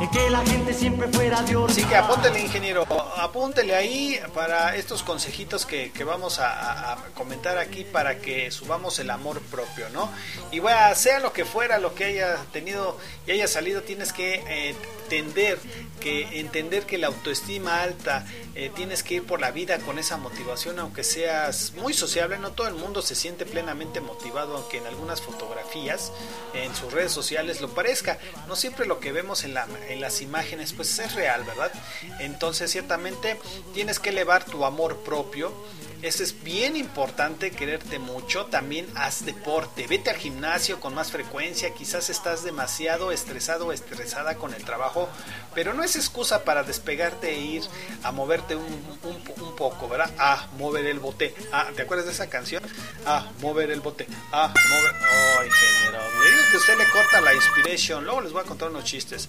En que la gente siempre fuera de Así que apúntele, ingeniero, apúntele ahí para estos consejitos que, que vamos a- a comentar aquí para que subamos el amor propio, ¿no? Y bueno, sea lo que fuera, lo que haya tenido y haya salido, tienes que eh, entender que entender que la autoestima alta eh, tienes que ir por la vida con esa motivación aunque seas muy sociable. No todo el mundo se siente plenamente motivado aunque en algunas fotografías en sus redes sociales lo parezca. No siempre lo que vemos en, la, en las imágenes pues es real, ¿verdad? Entonces ciertamente tienes que elevar tu amor propio. Eso es bien importante, quererte mucho. También haz deporte, vete al gimnasio con más frecuencia. Quizás estás demasiado estresado o estresada con el trabajo, pero no es excusa para despegarte e ir a moverte un, un- poco, ¿verdad? A mover el bote. Ah, ¿te acuerdas de esa canción? A mover el bote. A mover. Oh, ingeniero. Le digo que usted le corta la inspiration. Luego les voy a contar unos chistes.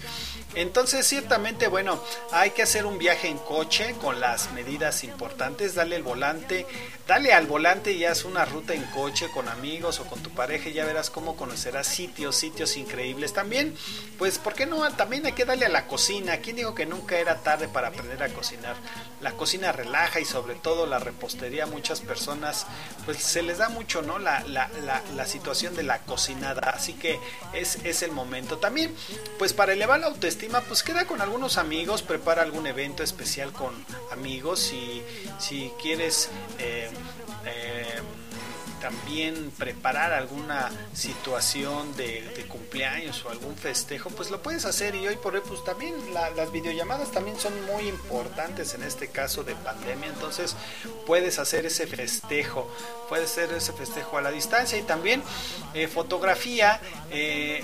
Entonces, ciertamente, bueno, hay que hacer un viaje en coche con las medidas importantes. Dale el volante, dale al volante y haz una ruta en coche con amigos o con tu pareja y ya verás cómo conocerás sitios, sitios increíbles. También, pues, ¿por qué no? También hay que darle a la cocina. ¿Quién dijo que nunca era tarde para aprender a cocinar? La cocina relaja y sobre todo la repostería, muchas personas, pues se les da mucho, ¿no? La, la, la, situación de la cocinada. Así que es, es el momento. También, pues para elevar la autoestima, pues queda con algunos amigos, prepara algún evento especial con amigos. Si, si quieres eh, eh, también preparar alguna situación de, cumpleaños o algún festejo, pues lo puedes hacer. Y hoy por hoy, pues también la- las videollamadas también son muy importantes en este caso de pandemia. Entonces puedes hacer ese festejo, puedes hacer ese festejo a la distancia y también eh, fotografía. eh,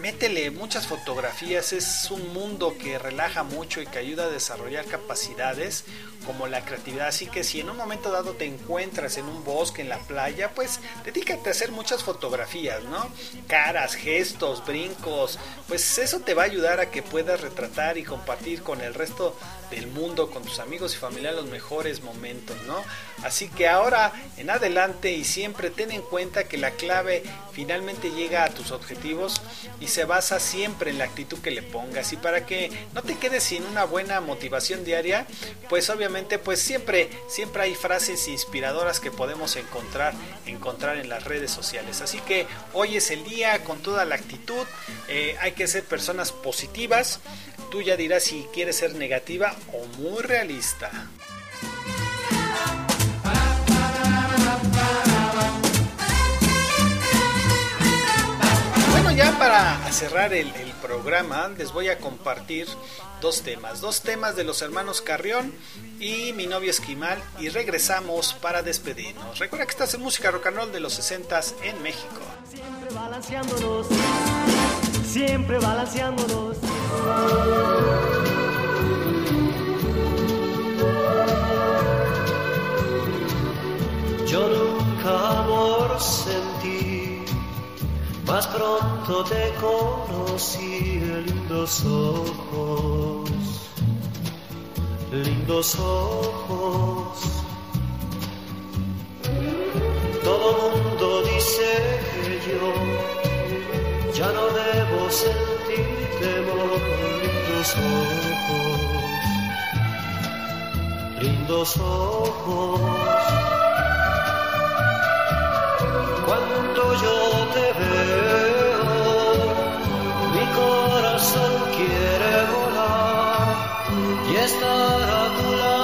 métele muchas fotografías, es un mundo que relaja mucho y que ayuda a desarrollar capacidades como la creatividad, así que si en un momento dado te encuentras en un bosque, en la playa, pues dedícate a hacer muchas fotografías, ¿no? Caras, gestos, brincos, pues eso te va a ayudar a que puedas retratar y compartir con el resto del mundo, con tus amigos y familiares los mejores momentos, ¿no? Así que ahora en adelante y siempre ten en cuenta que la clave finalmente llega a tus objetivos y se basa siempre en la actitud que le pongas y para que no te quedes sin una buena motivación diaria, pues obviamente pues siempre siempre hay frases inspiradoras que podemos encontrar encontrar en las redes sociales. Así que hoy es el día con toda la actitud, eh, hay que ser personas positivas. Tú ya dirás si quieres ser negativa o muy realista. Ya para cerrar el, programa, les voy a compartir dos temas. Dos temas de los hermanos Carrión y mi novio Esquimal. Y regresamos para despedirnos. Recuerda que estás en música rock and roll de los 60 en México. Siempre balanceándonos, siempre balanceándonos. Más pronto te conocí, lindos ojos, lindos ojos. Todo mundo dice que yo ya no debo sentir temor, lindos ojos, lindos ojos. Cuando yo te veo, mi corazón quiere volar y estar a tu lado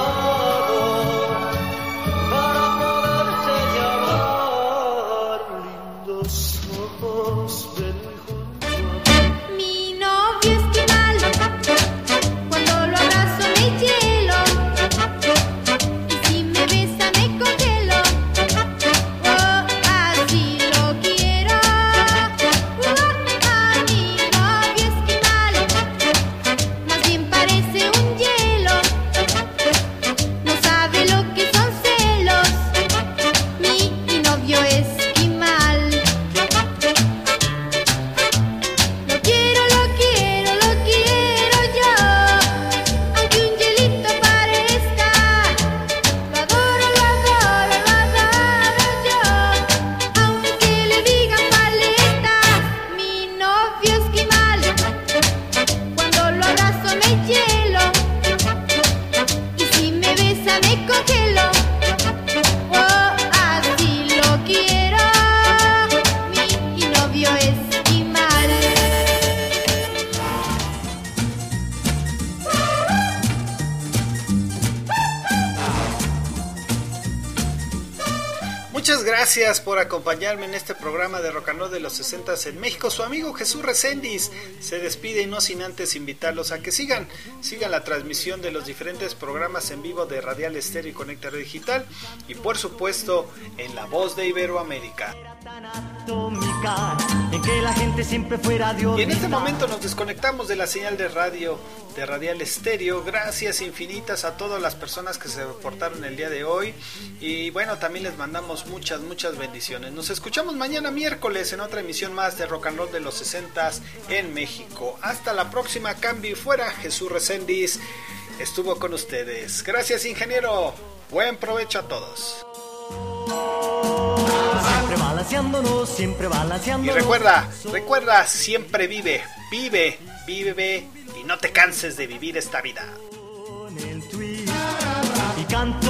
acompañarme en este programa de Rock and Roll de los 60 en México. Su amigo Jesús Reséndiz se despide y no sin antes invitarlos a que sigan, sigan la transmisión de los diferentes programas en vivo de Radial Estéreo y Conecta Digital y por supuesto en La Voz de Iberoamérica. Y en este momento nos desconectamos de la señal de radio de Radial Estéreo. Gracias infinitas a todas las personas que se reportaron el día de hoy. Y bueno, también les mandamos muchas, muchas bendiciones. Nos escuchamos mañana miércoles en otra emisión más de Rock and Roll de los 60 en México. Hasta la próxima, cambio y fuera. Jesús Reséndiz estuvo con ustedes. Gracias, ingeniero. Buen provecho a todos. Siempre balanceándonos, siempre Y balanceándonos. recuerda, recuerda, siempre vive, vive, vive y no te canses de vivir esta vida. Y canto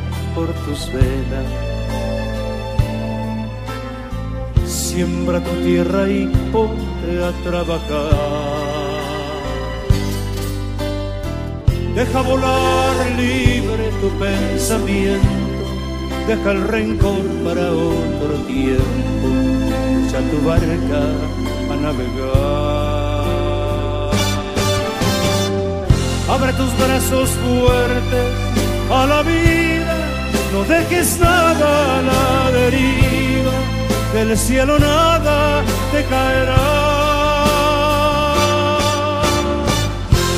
por tus venas. Siembra tu tierra y ponte a trabajar. Deja volar libre tu pensamiento. Deja el rencor para otro tiempo. Echa tu barca a navegar. Abre tus brazos fuertes a la vida, no dejes nada a la deriva, del cielo nada te caerá.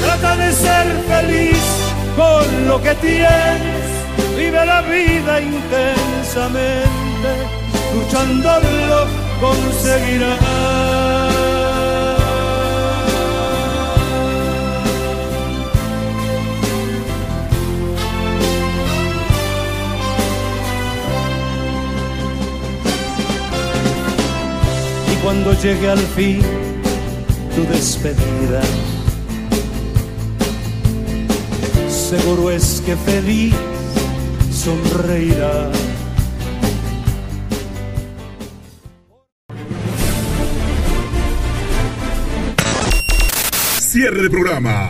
Trata de ser feliz con lo que tienes, vive la vida intensamente, luchándolo conseguirás. Cuando llegue al fin tu despedida, seguro es que feliz sonreirá. Cierre de programa.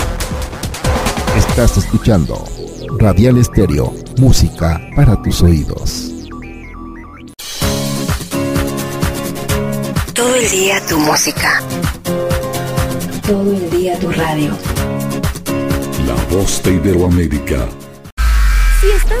Estás escuchando Radial Estéreo, música para tus oídos. Todo el día tu música. Todo el día tu radio. La voz de Iberoamérica. Si estás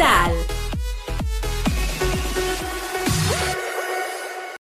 Digital.